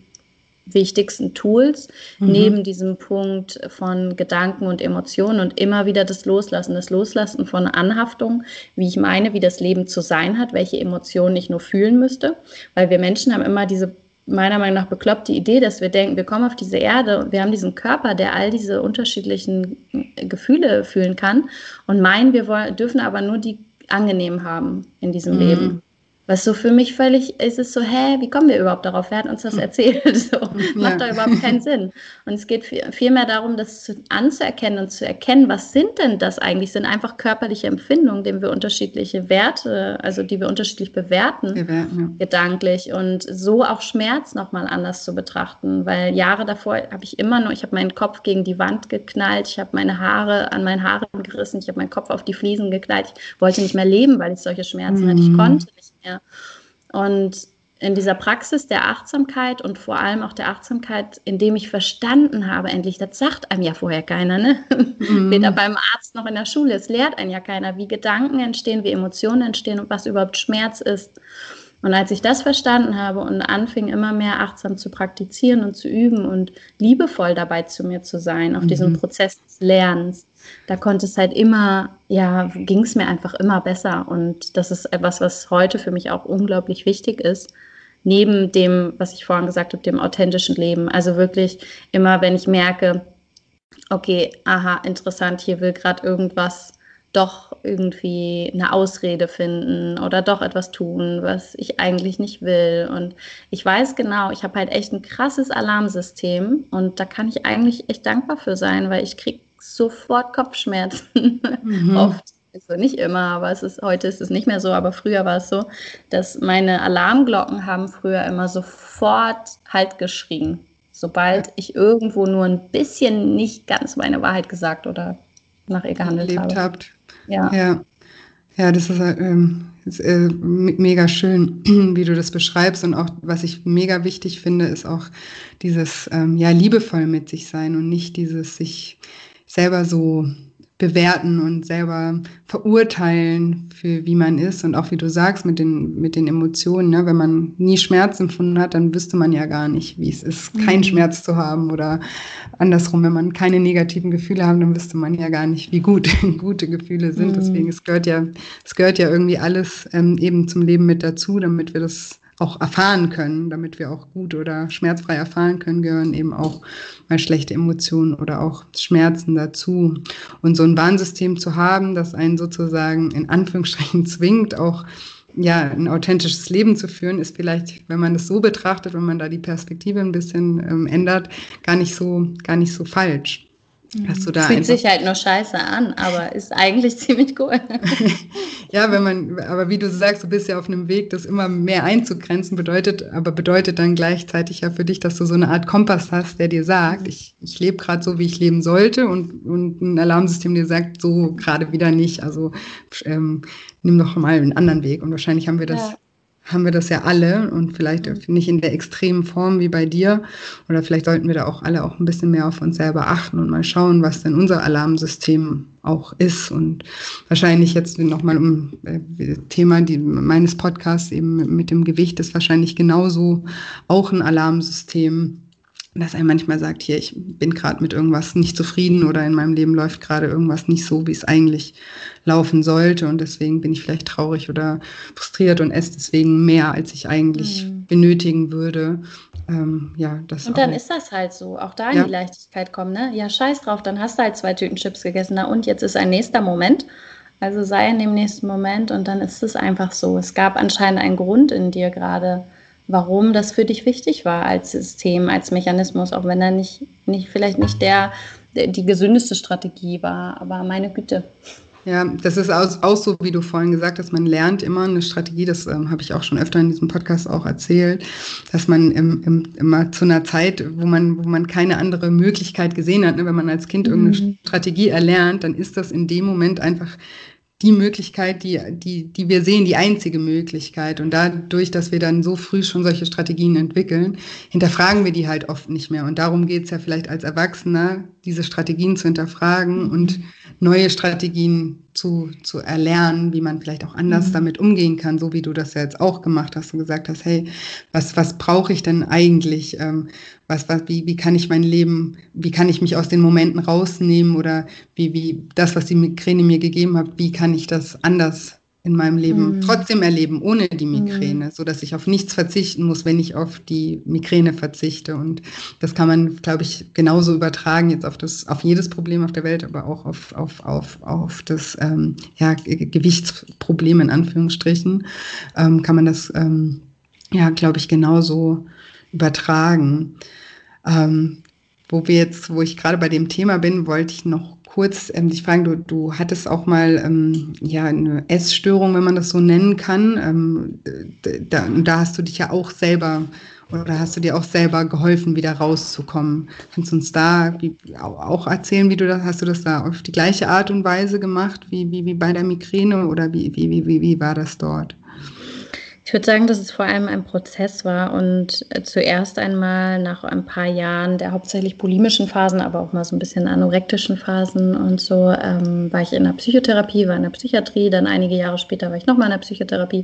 wichtigsten Tools mhm. neben diesem Punkt von Gedanken und Emotionen und immer wieder das Loslassen, das Loslassen von Anhaftung, wie ich meine, wie das Leben zu sein hat, welche Emotionen ich nur fühlen müsste, weil wir Menschen haben immer diese meiner Meinung nach bekloppte Idee, dass wir denken, wir kommen auf diese Erde und wir haben diesen Körper, der all diese unterschiedlichen Gefühle fühlen kann und meinen, wir wollen, dürfen aber nur die angenehm haben in diesem mhm. Leben. Was so für mich völlig ist es so, hä, wie kommen wir überhaupt darauf? Wer hat uns das hm. erzählt? So, ja. Macht doch überhaupt keinen Sinn. Und es geht vielmehr darum, das zu, anzuerkennen und zu erkennen, was sind denn das eigentlich? Sind einfach körperliche Empfindungen, denen wir unterschiedliche Werte, also die wir unterschiedlich bewerten, bewerten ja. gedanklich. Und so auch Schmerz nochmal anders zu betrachten. Weil Jahre davor habe ich immer nur, ich habe meinen Kopf gegen die Wand geknallt, ich habe meine Haare an meinen Haaren gerissen, ich habe meinen Kopf auf die Fliesen geknallt, ich wollte nicht mehr leben, weil ich solche Schmerzen mhm. hatte. Ich konnte mehr. Und in dieser Praxis der Achtsamkeit und vor allem auch der Achtsamkeit, indem ich verstanden habe, endlich, das sagt einem ja vorher keiner, ne? Mhm. Weder beim Arzt noch in der Schule. Es lehrt einen ja keiner, wie Gedanken entstehen, wie Emotionen entstehen und was überhaupt Schmerz ist. Und als ich das verstanden habe und anfing, immer mehr achtsam zu praktizieren und zu üben und liebevoll dabei zu mir zu sein, auf mhm. diesem Prozess des Lernens, da konnte es halt immer, ja, ging es mir einfach immer besser. Und das ist etwas, was heute für mich auch unglaublich wichtig ist. Neben dem, was ich vorhin gesagt habe, dem authentischen Leben. Also wirklich immer, wenn ich merke, okay, aha, interessant, hier will gerade irgendwas doch irgendwie eine Ausrede finden oder doch etwas tun, was ich eigentlich nicht will. Und ich weiß genau, ich habe halt echt ein krasses Alarmsystem und da kann ich eigentlich echt dankbar für sein, weil ich kriege sofort Kopfschmerzen. Mhm. Oft. Also nicht immer, aber es ist, heute ist es nicht mehr so, aber früher war es so, dass meine Alarmglocken haben früher immer sofort halt geschrien. Sobald ich irgendwo nur ein bisschen nicht ganz meine Wahrheit gesagt oder nach ihr gehandelt habe. Habt. Ja. ja. Ja, das ist, ähm, ist äh, mega schön, wie du das beschreibst. Und auch, was ich mega wichtig finde, ist auch dieses, ähm, ja, liebevoll mit sich sein und nicht dieses sich selber so bewerten und selber verurteilen für wie man ist und auch wie du sagst mit den mit den Emotionen ne? wenn man nie Schmerz empfunden hat dann wüsste man ja gar nicht wie es ist keinen mhm. Schmerz zu haben oder andersrum wenn man keine negativen Gefühle hat dann wüsste man ja gar nicht wie gut gute Gefühle sind mhm. deswegen es gehört ja es gehört ja irgendwie alles ähm, eben zum Leben mit dazu damit wir das auch erfahren können, damit wir auch gut oder schmerzfrei erfahren können, gehören eben auch mal schlechte Emotionen oder auch Schmerzen dazu. Und so ein Warnsystem zu haben, das einen sozusagen in Anführungsstrichen zwingt, auch ja, ein authentisches Leben zu führen, ist vielleicht, wenn man das so betrachtet, wenn man da die Perspektive ein bisschen ähm, ändert, gar nicht so, gar nicht so falsch. Hast du da Fühlt sich halt nur scheiße an, aber ist eigentlich ziemlich cool. ja, wenn man, aber wie du sagst, du bist ja auf einem Weg, das immer mehr einzugrenzen, bedeutet, aber bedeutet dann gleichzeitig ja für dich, dass du so eine Art Kompass hast, der dir sagt, mhm. ich, ich lebe gerade so, wie ich leben sollte und, und ein Alarmsystem dir sagt, so gerade wieder nicht. Also ähm, nimm doch mal einen anderen Weg. Und wahrscheinlich haben wir das ja haben wir das ja alle und vielleicht mhm. nicht in der extremen Form wie bei dir. Oder vielleicht sollten wir da auch alle auch ein bisschen mehr auf uns selber achten und mal schauen, was denn unser Alarmsystem auch ist. Und wahrscheinlich jetzt nochmal um äh, Thema die, meines Podcasts eben mit dem Gewicht ist wahrscheinlich genauso auch ein Alarmsystem dass er manchmal sagt, hier, ich bin gerade mit irgendwas nicht zufrieden oder in meinem Leben läuft gerade irgendwas nicht so, wie es eigentlich laufen sollte und deswegen bin ich vielleicht traurig oder frustriert und esse deswegen mehr, als ich eigentlich mhm. benötigen würde. Ähm, ja, das und dann auch. ist das halt so, auch da in ja. die Leichtigkeit kommen, ne? Ja, scheiß drauf, dann hast du halt zwei Tüten Chips gegessen, na und jetzt ist ein nächster Moment. Also sei in dem nächsten Moment und dann ist es einfach so. Es gab anscheinend einen Grund in dir gerade, warum das für dich wichtig war als System, als Mechanismus, auch wenn er nicht, nicht vielleicht nicht der, die gesündeste Strategie war, aber meine Güte. Ja, das ist auch, auch, so, wie du vorhin gesagt hast, man lernt immer eine Strategie, das ähm, habe ich auch schon öfter in diesem Podcast auch erzählt, dass man im, im, immer zu einer Zeit, wo man, wo man keine andere Möglichkeit gesehen hat, ne, wenn man als Kind irgendeine mhm. Strategie erlernt, dann ist das in dem Moment einfach die Möglichkeit, die, die, die wir sehen, die einzige Möglichkeit. Und dadurch, dass wir dann so früh schon solche Strategien entwickeln, hinterfragen wir die halt oft nicht mehr. Und darum geht es ja vielleicht als Erwachsener, diese Strategien zu hinterfragen mhm. und neue Strategien zu, zu erlernen, wie man vielleicht auch anders mhm. damit umgehen kann, so wie du das ja jetzt auch gemacht hast und gesagt hast, hey, was, was brauche ich denn eigentlich? Ähm, was, was, wie, wie kann ich mein Leben, wie kann ich mich aus den Momenten rausnehmen oder wie, wie das, was die Migräne mir gegeben hat, wie kann ich das anders in meinem Leben mm. trotzdem erleben, ohne die Migräne, mm. so dass ich auf nichts verzichten muss, wenn ich auf die Migräne verzichte. Und das kann man, glaube ich, genauso übertragen jetzt auf das, auf jedes Problem auf der Welt, aber auch auf, auf, auf, auf das ähm, ja, Gewichtsproblem in Anführungsstrichen, ähm, kann man das, ähm, ja, glaube ich, genauso übertragen. Ähm, wo wir jetzt, wo ich gerade bei dem Thema bin, wollte ich noch kurz ähm, dich fragen, du, du hattest auch mal ähm, ja eine Essstörung, wenn man das so nennen kann. Ähm, da, da hast du dich ja auch selber oder hast du dir auch selber geholfen, wieder rauszukommen? Kannst du uns da wie, auch erzählen, wie du das, hast du das da auf die gleiche Art und Weise gemacht, wie, wie, wie bei der Migräne oder wie, wie, wie, wie war das dort? Ich würde sagen, dass es vor allem ein Prozess war und äh, zuerst einmal nach ein paar Jahren der hauptsächlich bulimischen Phasen, aber auch mal so ein bisschen anorektischen Phasen und so, ähm, war ich in der Psychotherapie, war in der Psychiatrie, dann einige Jahre später war ich nochmal in der Psychotherapie.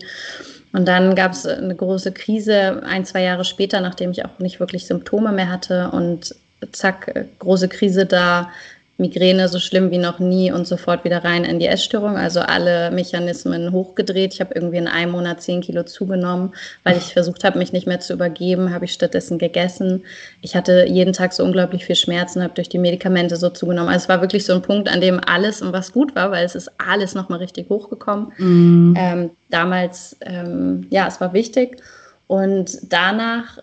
Und dann gab es eine große Krise, ein, zwei Jahre später, nachdem ich auch nicht wirklich Symptome mehr hatte und zack, äh, große Krise da, Migräne so schlimm wie noch nie und sofort wieder rein in die Essstörung. Also alle Mechanismen hochgedreht. Ich habe irgendwie in einem Monat zehn Kilo zugenommen, weil ich versucht habe, mich nicht mehr zu übergeben, habe ich stattdessen gegessen. Ich hatte jeden Tag so unglaublich viel Schmerzen, habe durch die Medikamente so zugenommen. Also es war wirklich so ein Punkt, an dem alles und was gut war, weil es ist alles nochmal richtig hochgekommen. Mhm. Ähm, damals, ähm, ja, es war wichtig. Und danach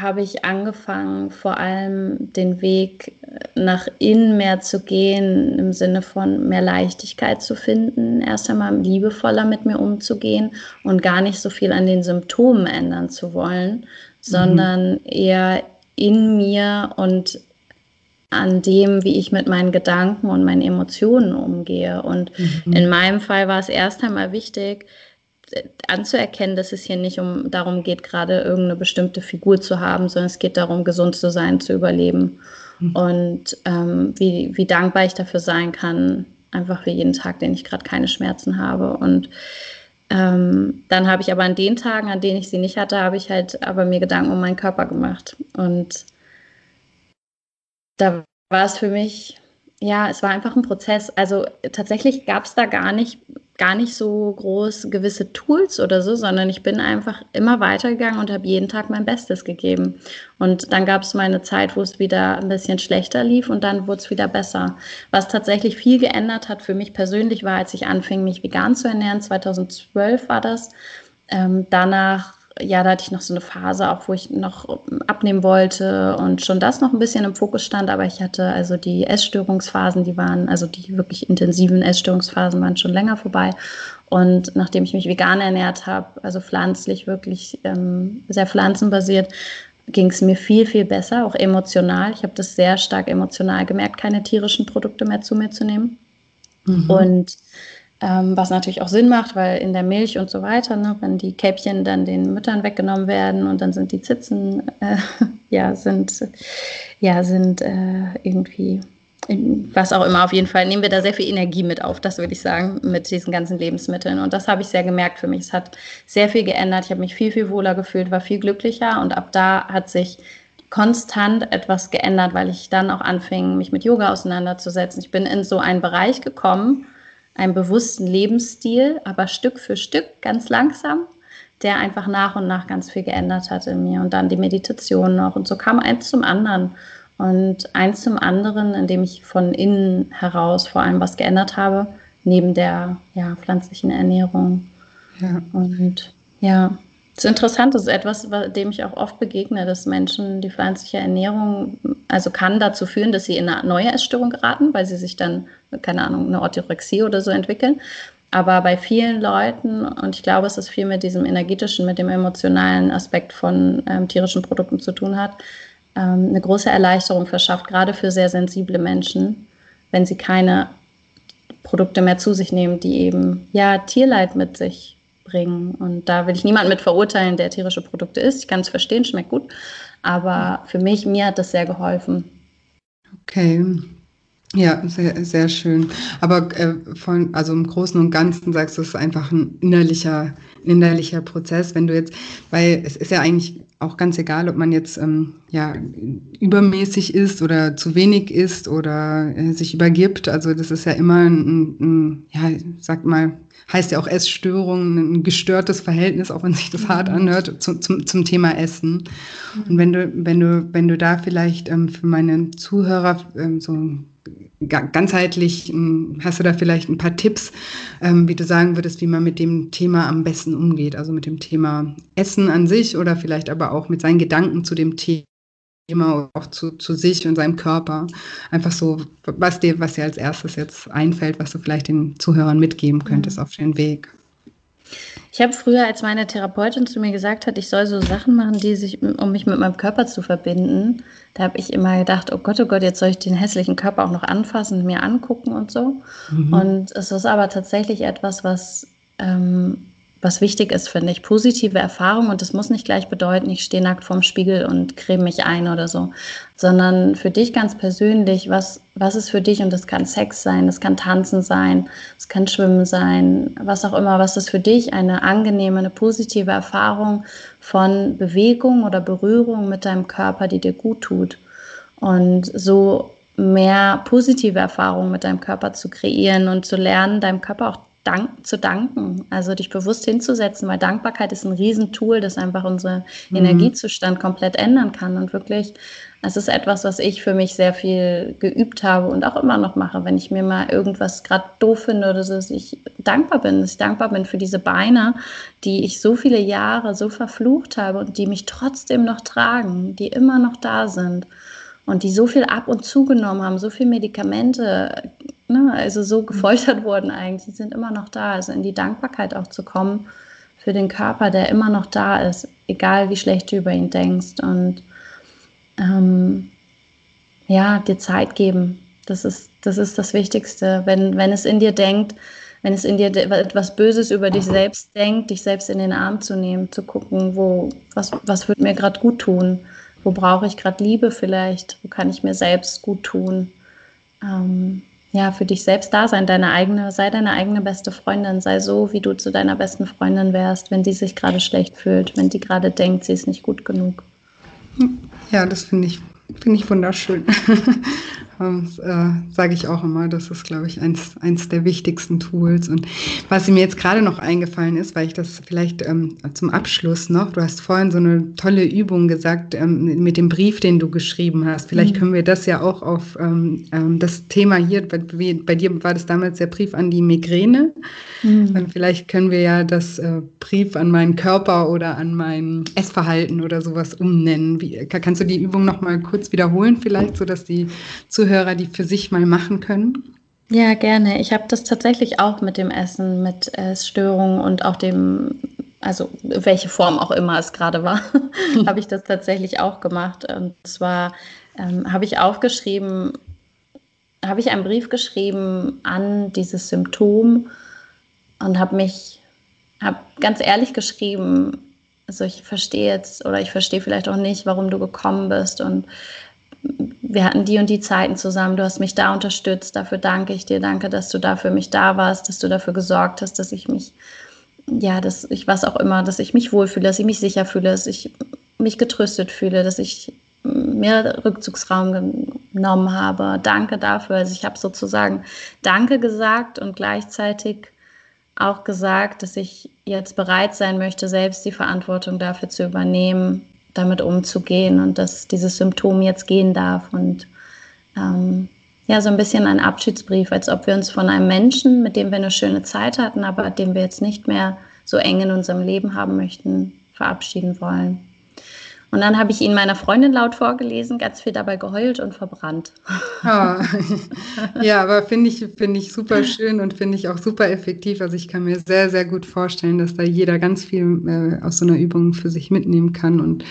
habe ich angefangen, vor allem den Weg äh, nach innen mehr zu gehen, im Sinne von mehr Leichtigkeit zu finden, erst einmal liebevoller mit mir umzugehen und gar nicht so viel an den Symptomen ändern zu wollen, mhm. sondern eher in mir und an dem, wie ich mit meinen Gedanken und meinen Emotionen umgehe. Und mhm. in meinem Fall war es erst einmal wichtig, anzuerkennen, dass es hier nicht um darum geht, gerade irgendeine bestimmte Figur zu haben, sondern es geht darum, gesund zu sein, zu überleben. Mhm. Und ähm, wie, wie dankbar ich dafür sein kann, einfach für jeden Tag, den ich gerade keine Schmerzen habe. Und ähm, dann habe ich aber an den Tagen, an denen ich sie nicht hatte, habe ich halt aber mir Gedanken um meinen Körper gemacht. Und da war es für mich, ja, es war einfach ein Prozess. Also tatsächlich gab es da gar nicht gar nicht so groß gewisse Tools oder so, sondern ich bin einfach immer weitergegangen und habe jeden Tag mein Bestes gegeben. Und dann gab es mal eine Zeit, wo es wieder ein bisschen schlechter lief und dann wurde es wieder besser. Was tatsächlich viel geändert hat für mich persönlich war, als ich anfing, mich vegan zu ernähren. 2012 war das. Ähm, danach ja, da hatte ich noch so eine Phase, auch wo ich noch abnehmen wollte und schon das noch ein bisschen im Fokus stand, aber ich hatte also die Essstörungsphasen, die waren, also die wirklich intensiven Essstörungsphasen waren schon länger vorbei. Und nachdem ich mich vegan ernährt habe, also pflanzlich, wirklich ähm, sehr pflanzenbasiert, ging es mir viel, viel besser, auch emotional. Ich habe das sehr stark emotional gemerkt, keine tierischen Produkte mehr zu mir zu nehmen. Mhm. Und ähm, was natürlich auch Sinn macht, weil in der Milch und so weiter, ne, wenn die Kälbchen dann den Müttern weggenommen werden und dann sind die Zitzen, äh, ja, sind, ja, sind äh, irgendwie, was auch immer, auf jeden Fall nehmen wir da sehr viel Energie mit auf, das würde ich sagen, mit diesen ganzen Lebensmitteln. Und das habe ich sehr gemerkt für mich. Es hat sehr viel geändert. Ich habe mich viel, viel wohler gefühlt, war viel glücklicher und ab da hat sich konstant etwas geändert, weil ich dann auch anfing, mich mit Yoga auseinanderzusetzen. Ich bin in so einen Bereich gekommen, einen bewussten Lebensstil, aber Stück für Stück, ganz langsam, der einfach nach und nach ganz viel geändert hat in mir. Und dann die Meditation noch. Und so kam eins zum anderen. Und eins zum anderen, indem ich von innen heraus vor allem was geändert habe, neben der ja, pflanzlichen Ernährung. Ja. Und ja, das ist interessant, das ist etwas, dem ich auch oft begegne, dass Menschen die pflanzliche Ernährung, also kann dazu führen, dass sie in eine neue Essstörung geraten, weil sie sich dann, keine Ahnung, eine Orthorexie oder so entwickeln. Aber bei vielen Leuten, und ich glaube, es ist viel mit diesem energetischen, mit dem emotionalen Aspekt von ähm, tierischen Produkten zu tun hat, ähm, eine große Erleichterung verschafft, gerade für sehr sensible Menschen, wenn sie keine Produkte mehr zu sich nehmen, die eben ja Tierleid mit sich bringen. Und da will ich niemanden mit verurteilen, der tierische Produkte isst. Ich kann es verstehen, schmeckt gut. Aber für mich, mir hat das sehr geholfen. Okay. Ja, sehr, sehr schön. Aber äh, von, also im Großen und Ganzen sagst du, es ist einfach ein innerlicher, innerlicher Prozess. Wenn du jetzt, weil es ist ja eigentlich auch ganz egal, ob man jetzt ähm, ja übermäßig ist oder zu wenig ist oder äh, sich übergibt. Also das ist ja immer ein, ein ja, sag mal, heißt ja auch Essstörungen, ein gestörtes Verhältnis, auch wenn sich das hart mhm. anhört, zu, zum, zum Thema Essen. Mhm. Und wenn du, wenn du, wenn du da vielleicht ähm, für meine Zuhörer ähm, so ganzheitlich ähm, hast du da vielleicht ein paar Tipps, ähm, wie du sagen würdest, wie man mit dem Thema am besten umgeht, also mit dem Thema Essen an sich oder vielleicht aber auch mit seinen Gedanken zu dem Thema immer auch zu, zu sich und seinem Körper. Einfach so, was dir, was dir als erstes jetzt einfällt, was du vielleicht den Zuhörern mitgeben könntest mhm. auf den Weg. Ich habe früher, als meine Therapeutin zu mir gesagt hat, ich soll so Sachen machen, die sich, um mich mit meinem Körper zu verbinden, da habe ich immer gedacht, oh Gott, oh Gott, jetzt soll ich den hässlichen Körper auch noch anfassen, mir angucken und so. Mhm. Und es ist aber tatsächlich etwas, was ähm, was wichtig ist, finde ich. Positive Erfahrung und das muss nicht gleich bedeuten, ich stehe nackt vorm Spiegel und creme mich ein oder so, sondern für dich ganz persönlich, was, was ist für dich und das kann Sex sein, das kann Tanzen sein, das kann Schwimmen sein, was auch immer, was ist für dich eine angenehme, eine positive Erfahrung von Bewegung oder Berührung mit deinem Körper, die dir gut tut. Und so mehr positive Erfahrungen mit deinem Körper zu kreieren und zu lernen, deinem Körper auch dank, zu danken, also dich bewusst hinzusetzen, weil Dankbarkeit ist ein Riesentool, das einfach unseren mhm. Energiezustand komplett ändern kann. Und wirklich, es ist etwas, was ich für mich sehr viel geübt habe und auch immer noch mache, wenn ich mir mal irgendwas gerade doof finde oder so, dass ich dankbar bin, dass ich dankbar bin für diese Beine, die ich so viele Jahre so verflucht habe und die mich trotzdem noch tragen, die immer noch da sind und die so viel ab und zugenommen haben, so viel Medikamente ne, also so mhm. gefoltert wurden eigentlich, die sind immer noch da. Also in die Dankbarkeit auch zu kommen für den Körper, der immer noch da ist, egal wie schlecht du über ihn denkst. Und ähm, ja, dir Zeit geben. Das ist, das ist das Wichtigste. Wenn, wenn es in dir denkt, wenn es in dir etwas Böses über dich selbst denkt, dich selbst in den Arm zu nehmen, zu gucken, wo, was, was wird mir gerade gut tun? Wo brauche ich gerade Liebe vielleicht? Wo kann ich mir selbst gut tun? Ähm, ja, für dich selbst da sein, deine eigene, sei deine eigene beste Freundin, sei so, wie du zu deiner besten Freundin wärst, wenn die sich gerade schlecht fühlt, wenn die gerade denkt, sie ist nicht gut genug. Ja, das finde ich, finde ich wunderschön. Das äh, sage ich auch immer. Das ist, glaube ich, eins, eins der wichtigsten Tools. Und was mir jetzt gerade noch eingefallen ist, weil ich das vielleicht ähm, zum Abschluss noch, du hast vorhin so eine tolle Übung gesagt ähm, mit dem Brief, den du geschrieben hast. Vielleicht mhm. können wir das ja auch auf ähm, ähm das Thema hier, bei, bei, dir war das damals der Brief an die Migräne. Mhm. vielleicht können wir ja das äh, Brief an meinen Körper oder an mein Essverhalten oder sowas umnennen. Wie, kannst du die Übung noch mal kurz wiederholen, vielleicht, sodass die zu Zuhörer die für sich mal machen können? Ja, gerne. Ich habe das tatsächlich auch mit dem Essen, mit Essstörungen und auch dem, also welche Form auch immer es gerade war, habe ich das tatsächlich auch gemacht. Und zwar ähm, habe ich aufgeschrieben, habe ich einen Brief geschrieben an dieses Symptom und habe mich, habe ganz ehrlich geschrieben, also ich verstehe jetzt oder ich verstehe vielleicht auch nicht, warum du gekommen bist und wir hatten die und die Zeiten zusammen, du hast mich da unterstützt, dafür danke ich dir, danke, dass du da für mich da warst, dass du dafür gesorgt hast, dass ich mich, ja, dass ich was auch immer, dass ich mich wohlfühle, dass ich mich sicher fühle, dass ich mich getröstet fühle, dass ich mehr Rückzugsraum genommen habe. Danke dafür. Also ich habe sozusagen Danke gesagt und gleichzeitig auch gesagt, dass ich jetzt bereit sein möchte, selbst die Verantwortung dafür zu übernehmen, damit umzugehen und dass dieses Symptom jetzt gehen darf. Und ähm, ja, so ein bisschen ein Abschiedsbrief, als ob wir uns von einem Menschen, mit dem wir eine schöne Zeit hatten, aber den wir jetzt nicht mehr so eng in unserem Leben haben möchten, verabschieden wollen. Und dann habe ich ihn meiner Freundin laut vorgelesen, ganz viel dabei geheult und verbrannt. Ah. Ja, aber finde ich, finde ich super schön und finde ich auch super effektiv. Also ich kann mir sehr, sehr gut vorstellen, dass da jeder ganz viel äh, aus so einer Übung für sich mitnehmen kann und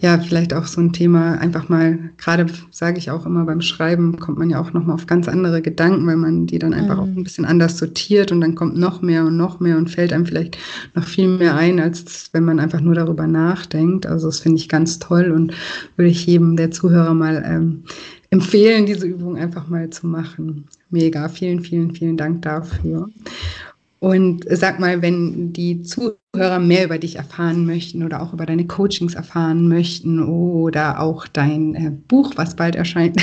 ja, vielleicht auch so ein Thema einfach mal, gerade sage ich auch immer beim Schreiben, kommt man ja auch nochmal auf ganz andere Gedanken, weil man die dann einfach mhm. auch ein bisschen anders sortiert und dann kommt noch mehr und noch mehr und fällt einem vielleicht noch viel mehr ein, als wenn man einfach nur darüber nachdenkt. Also das finde ich ganz toll und würde ich jedem der Zuhörer mal ähm, empfehlen, diese Übung einfach mal zu machen. Mega, vielen, vielen, vielen Dank dafür. Und sag mal, wenn die Zuhörer mehr über dich erfahren möchten oder auch über deine Coachings erfahren möchten oder auch dein äh, Buch, was bald erscheint,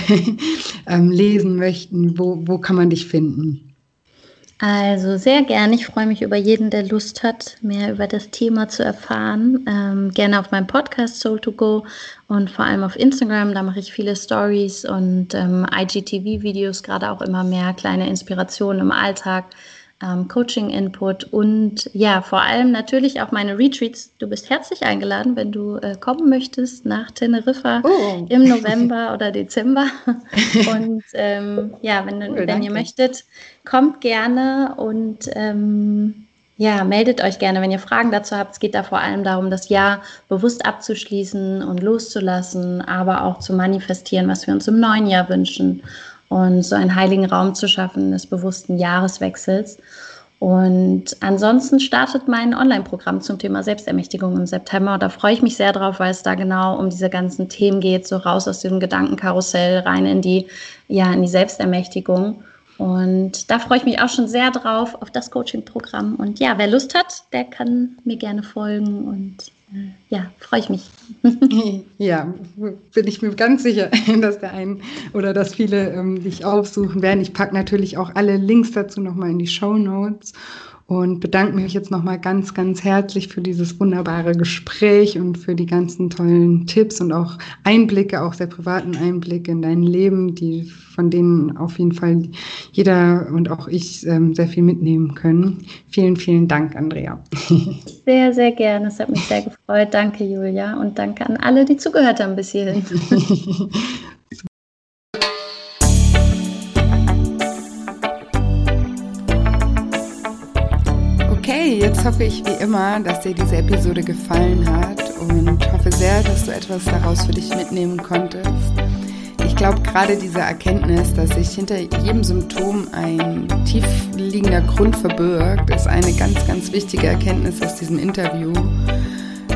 ähm, lesen möchten, wo, wo kann man dich finden? Also sehr gerne. Ich freue mich über jeden, der Lust hat, mehr über das Thema zu erfahren. Ähm, gerne auf meinem Podcast Soul to Go und vor allem auf Instagram. Da mache ich viele Stories und ähm, IGTV-Videos, gerade auch immer mehr kleine Inspirationen im Alltag ähm, Coaching-Input und ja, vor allem natürlich auch meine Retreats. Du bist herzlich eingeladen, wenn du äh, kommen möchtest nach Teneriffa oh. im November oder Dezember. Und ähm, ja, wenn, cool, wenn danke. ihr möchtet, kommt gerne und ähm, ja, meldet euch gerne, wenn ihr Fragen dazu habt. Es geht da vor allem darum, das Jahr bewusst abzuschließen und loszulassen, aber auch zu manifestieren, was wir uns im neuen Jahr wünschen und so einen heiligen Raum zu schaffen des bewussten Jahreswechsels. Und ansonsten startet mein Online-Programm zum Thema Selbstermächtigung im September. Da freue ich mich sehr drauf, weil es da genau um diese ganzen Themen geht, so raus aus diesem Gedankenkarussell, rein in die, ja, in die Selbstermächtigung. Und da freue ich mich auch schon sehr drauf auf das Coaching-Programm. Und ja, wer Lust hat, der kann mir gerne folgen und ja, freue ich mich. ja, bin ich mir ganz sicher, dass der einen oder dass viele ähm, dich aufsuchen werden. Ich packe natürlich auch alle Links dazu nochmal in die Show Notes und bedanke mich jetzt nochmal ganz, ganz herzlich für dieses wunderbare Gespräch und für die ganzen tollen Tipps und auch Einblicke, auch sehr privaten Einblicke in dein Leben, die von denen auf jeden Fall jeder und auch ich ähm, sehr viel mitnehmen können. Vielen, vielen Dank, Andrea. Sehr, sehr gerne. Es hat mich sehr gefreut. Danke, Julia. Und danke an alle, die zugehört haben bis hierhin. jetzt hoffe ich wie immer, dass dir diese Episode gefallen hat und hoffe sehr, dass du etwas daraus für dich mitnehmen konntest. Ich glaube, gerade diese Erkenntnis, dass sich hinter jedem Symptom ein tief liegender Grund verbirgt, ist eine ganz, ganz wichtige Erkenntnis aus diesem Interview.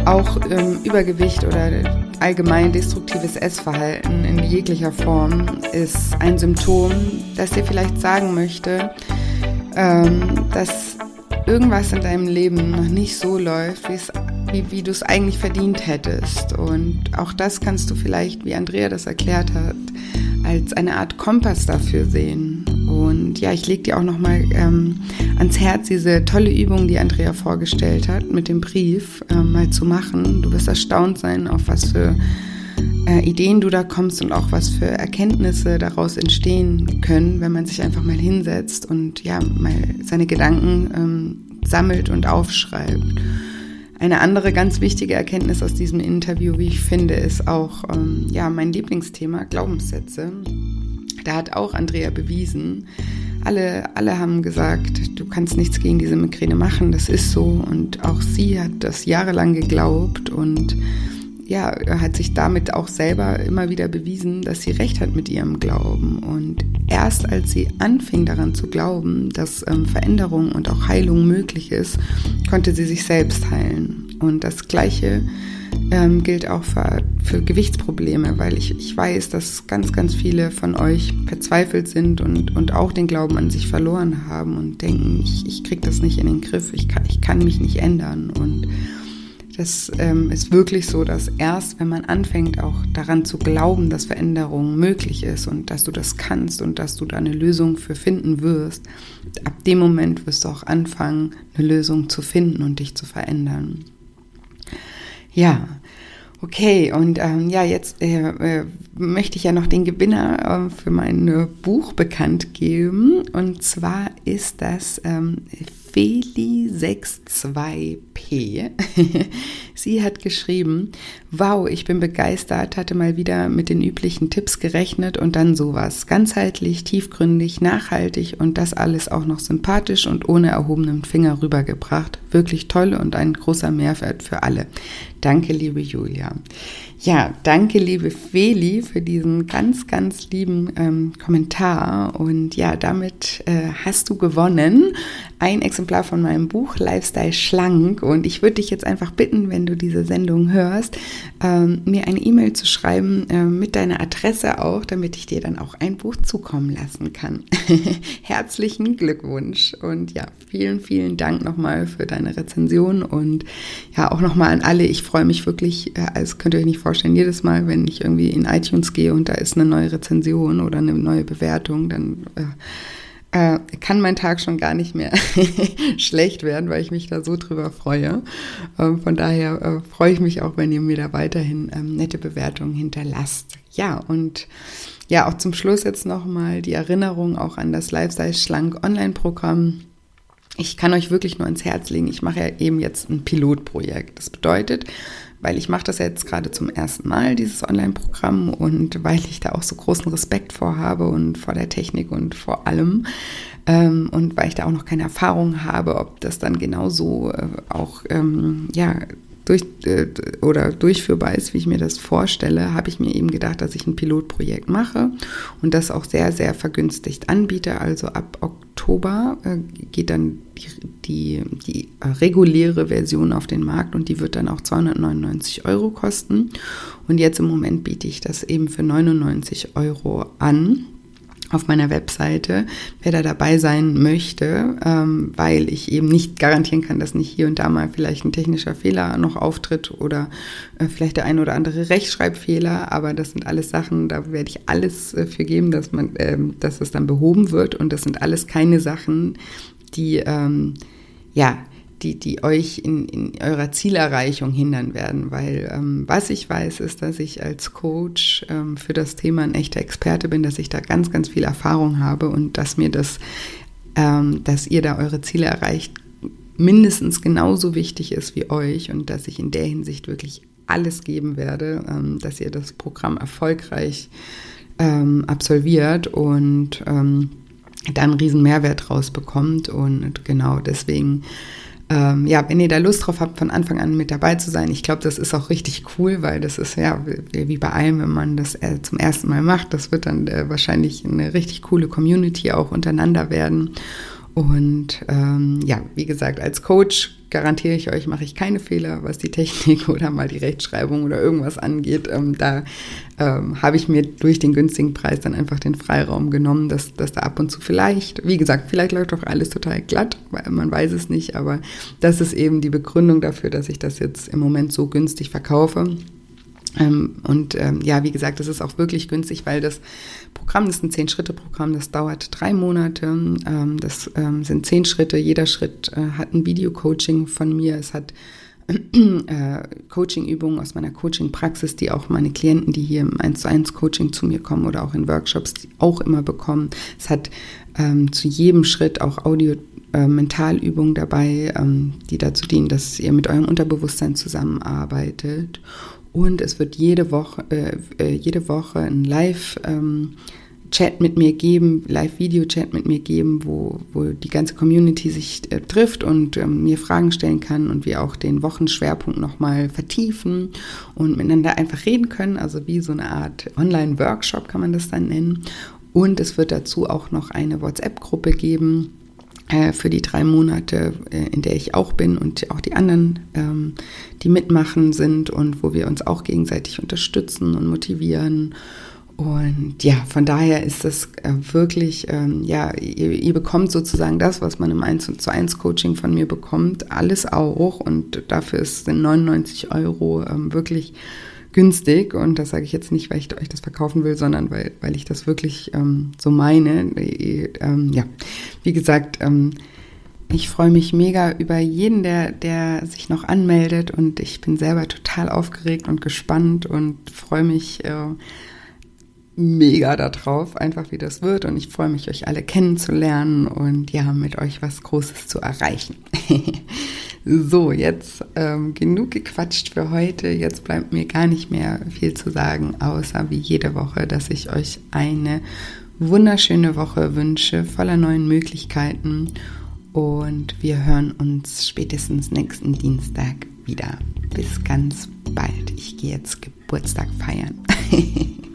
Auch ähm, Übergewicht oder allgemein destruktives Essverhalten in jeglicher Form ist ein Symptom, das dir vielleicht sagen möchte, ähm, dass irgendwas in deinem Leben noch nicht so läuft, wie, wie du es eigentlich verdient hättest. Und auch das kannst du vielleicht, wie Andrea das erklärt hat, als eine Art Kompass dafür sehen. Und ja, ich lege dir auch nochmal ähm, ans Herz, diese tolle Übung, die Andrea vorgestellt hat, mit dem Brief ähm, mal zu machen. Du wirst erstaunt sein, auf was für äh, Ideen du da kommst und auch was für Erkenntnisse daraus entstehen können, wenn man sich einfach mal hinsetzt und ja, mal seine Gedanken ähm, sammelt und aufschreibt. Eine andere ganz wichtige Erkenntnis aus diesem Interview, wie ich finde, ist auch ähm, ja, mein Lieblingsthema, Glaubenssätze. Da hat auch Andrea bewiesen, alle, alle haben gesagt, du kannst nichts gegen diese Migräne machen, das ist so. Und auch sie hat das jahrelang geglaubt und ja, hat sich damit auch selber immer wieder bewiesen, dass sie recht hat mit ihrem Glauben. Und erst als sie anfing daran zu glauben, dass ähm, Veränderung und auch Heilung möglich ist, konnte sie sich selbst heilen. Und das Gleiche ähm, gilt auch für, für Gewichtsprobleme, weil ich, ich weiß, dass ganz, ganz viele von euch verzweifelt sind und, und auch den Glauben an sich verloren haben und denken, ich, ich kriege das nicht in den Griff, ich kann, ich kann mich nicht ändern. Und das ähm, ist wirklich so, dass erst wenn man anfängt, auch daran zu glauben, dass Veränderung möglich ist und dass du das kannst und dass du da eine Lösung für finden wirst, ab dem Moment wirst du auch anfangen, eine Lösung zu finden und dich zu verändern. Ja, Okay, und ähm, ja, jetzt äh, äh, möchte ich ja noch den Gewinner äh, für mein äh, Buch bekannt geben. Und zwar ist das ähm, Feli62p. Sie hat geschrieben, wow, ich bin begeistert, hatte mal wieder mit den üblichen Tipps gerechnet und dann sowas. Ganzheitlich, tiefgründig, nachhaltig und das alles auch noch sympathisch und ohne erhobenen Finger rübergebracht. Wirklich toll und ein großer Mehrwert für alle. Danke, liebe Julia. Ja, danke, liebe Feli, für diesen ganz, ganz lieben ähm, Kommentar. Und ja, damit äh, hast du gewonnen ein Exemplar von meinem Buch Lifestyle Schlank. Und ich würde dich jetzt einfach bitten, wenn du diese Sendung hörst, ähm, mir eine E-Mail zu schreiben äh, mit deiner Adresse auch, damit ich dir dann auch ein Buch zukommen lassen kann. Herzlichen Glückwunsch und ja, vielen, vielen Dank nochmal für deine Rezension und ja, auch nochmal an alle. Ich freue mich wirklich, äh, als könnt ihr euch nicht vorstellen, jedes Mal, wenn ich irgendwie in iTunes gehe und da ist eine neue Rezension oder eine neue Bewertung, dann äh, äh, kann mein Tag schon gar nicht mehr schlecht werden, weil ich mich da so drüber freue. Ähm, von daher äh, freue ich mich auch, wenn ihr mir da weiterhin ähm, nette Bewertungen hinterlasst. Ja, und ja, auch zum Schluss jetzt nochmal die Erinnerung auch an das Lifestyle Schlank Online-Programm. Ich kann euch wirklich nur ans Herz legen, ich mache ja eben jetzt ein Pilotprojekt. Das bedeutet, weil ich mache das jetzt gerade zum ersten Mal, dieses Online-Programm, und weil ich da auch so großen Respekt vor habe und vor der Technik und vor allem. Ähm, und weil ich da auch noch keine Erfahrung habe, ob das dann genauso äh, auch ähm, ja, durch, äh, oder durchführbar ist, wie ich mir das vorstelle, habe ich mir eben gedacht, dass ich ein Pilotprojekt mache und das auch sehr, sehr vergünstigt anbiete. Also ab Oktober äh, geht dann die, die, die reguläre Version auf den Markt und die wird dann auch 299 Euro kosten. Und jetzt im Moment biete ich das eben für 99 Euro an auf meiner Webseite, wer da dabei sein möchte, ähm, weil ich eben nicht garantieren kann, dass nicht hier und da mal vielleicht ein technischer Fehler noch auftritt oder äh, vielleicht der ein oder andere Rechtschreibfehler, aber das sind alles Sachen, da werde ich alles äh, für geben, dass man, äh, dass es dann behoben wird und das sind alles keine Sachen, die ähm, ja die, die euch in, in eurer Zielerreichung hindern werden. Weil ähm, was ich weiß, ist, dass ich als Coach ähm, für das Thema ein echter Experte bin, dass ich da ganz, ganz viel Erfahrung habe und dass mir das, ähm, dass ihr da eure Ziele erreicht, mindestens genauso wichtig ist wie euch und dass ich in der Hinsicht wirklich alles geben werde, ähm, dass ihr das Programm erfolgreich ähm, absolviert und ähm, dann einen riesen Mehrwert rausbekommt. Und genau deswegen ähm, ja, wenn ihr da Lust drauf habt, von Anfang an mit dabei zu sein, ich glaube, das ist auch richtig cool, weil das ist ja wie bei allem, wenn man das äh, zum ersten Mal macht, das wird dann äh, wahrscheinlich eine richtig coole Community auch untereinander werden. Und ähm, ja, wie gesagt, als Coach garantiere ich euch, mache ich keine Fehler, was die Technik oder mal die Rechtschreibung oder irgendwas angeht. Ähm, da ähm, habe ich mir durch den günstigen Preis dann einfach den Freiraum genommen, dass, dass da ab und zu vielleicht, wie gesagt, vielleicht läuft auch alles total glatt, weil man weiß es nicht, aber das ist eben die Begründung dafür, dass ich das jetzt im Moment so günstig verkaufe. Ähm, und ähm, ja, wie gesagt, das ist auch wirklich günstig, weil das Programm, das ist ein Zehn-Schritte-Programm, das dauert drei Monate. Ähm, das ähm, sind zehn Schritte. Jeder Schritt äh, hat ein Video-Coaching von mir. Es hat äh, Coaching-Übungen aus meiner Coaching-Praxis, die auch meine Klienten, die hier im 1 zu 1 Coaching zu mir kommen oder auch in Workshops, die auch immer bekommen. Es hat ähm, zu jedem Schritt auch Audio- äh, Mentalübungen dabei, ähm, die dazu dienen, dass ihr mit eurem Unterbewusstsein zusammenarbeitet. Und es wird jede Woche, äh, äh, jede Woche ein Live- ähm, Chat mit mir geben, Live-Video-Chat mit mir geben, wo, wo die ganze Community sich äh, trifft und ähm, mir Fragen stellen kann und wir auch den Wochenschwerpunkt nochmal vertiefen und miteinander einfach reden können, also wie so eine Art Online-Workshop kann man das dann nennen. Und es wird dazu auch noch eine WhatsApp-Gruppe geben, für die drei Monate, äh, in der ich auch bin und auch die anderen, ähm, die mitmachen sind und wo wir uns auch gegenseitig unterstützen und motivieren. Und ja, von daher ist das äh, wirklich, ähm, ja, ihr, ihr, bekommt sozusagen das, was man im 1 zu 1 Coaching von mir bekommt, alles auch. Und dafür ist 99 Euro ähm, wirklich günstig und das sage ich jetzt nicht, weil ich euch das verkaufen will, sondern weil, weil ich das wirklich ähm, so meine. Ähm, ja, wie gesagt, ähm, ich freue mich mega über jeden, der, der sich noch anmeldet und ich bin selber total aufgeregt und gespannt und freue mich äh, mega darauf, einfach wie das wird und ich freue mich, euch alle kennenzulernen und ja, mit euch was Großes zu erreichen. So, jetzt ähm, genug gequatscht für heute. Jetzt bleibt mir gar nicht mehr viel zu sagen, außer wie jede Woche, dass ich euch eine wunderschöne Woche wünsche, voller neuen Möglichkeiten. Und wir hören uns spätestens nächsten Dienstag wieder. Bis ganz bald. Ich gehe jetzt Geburtstag feiern.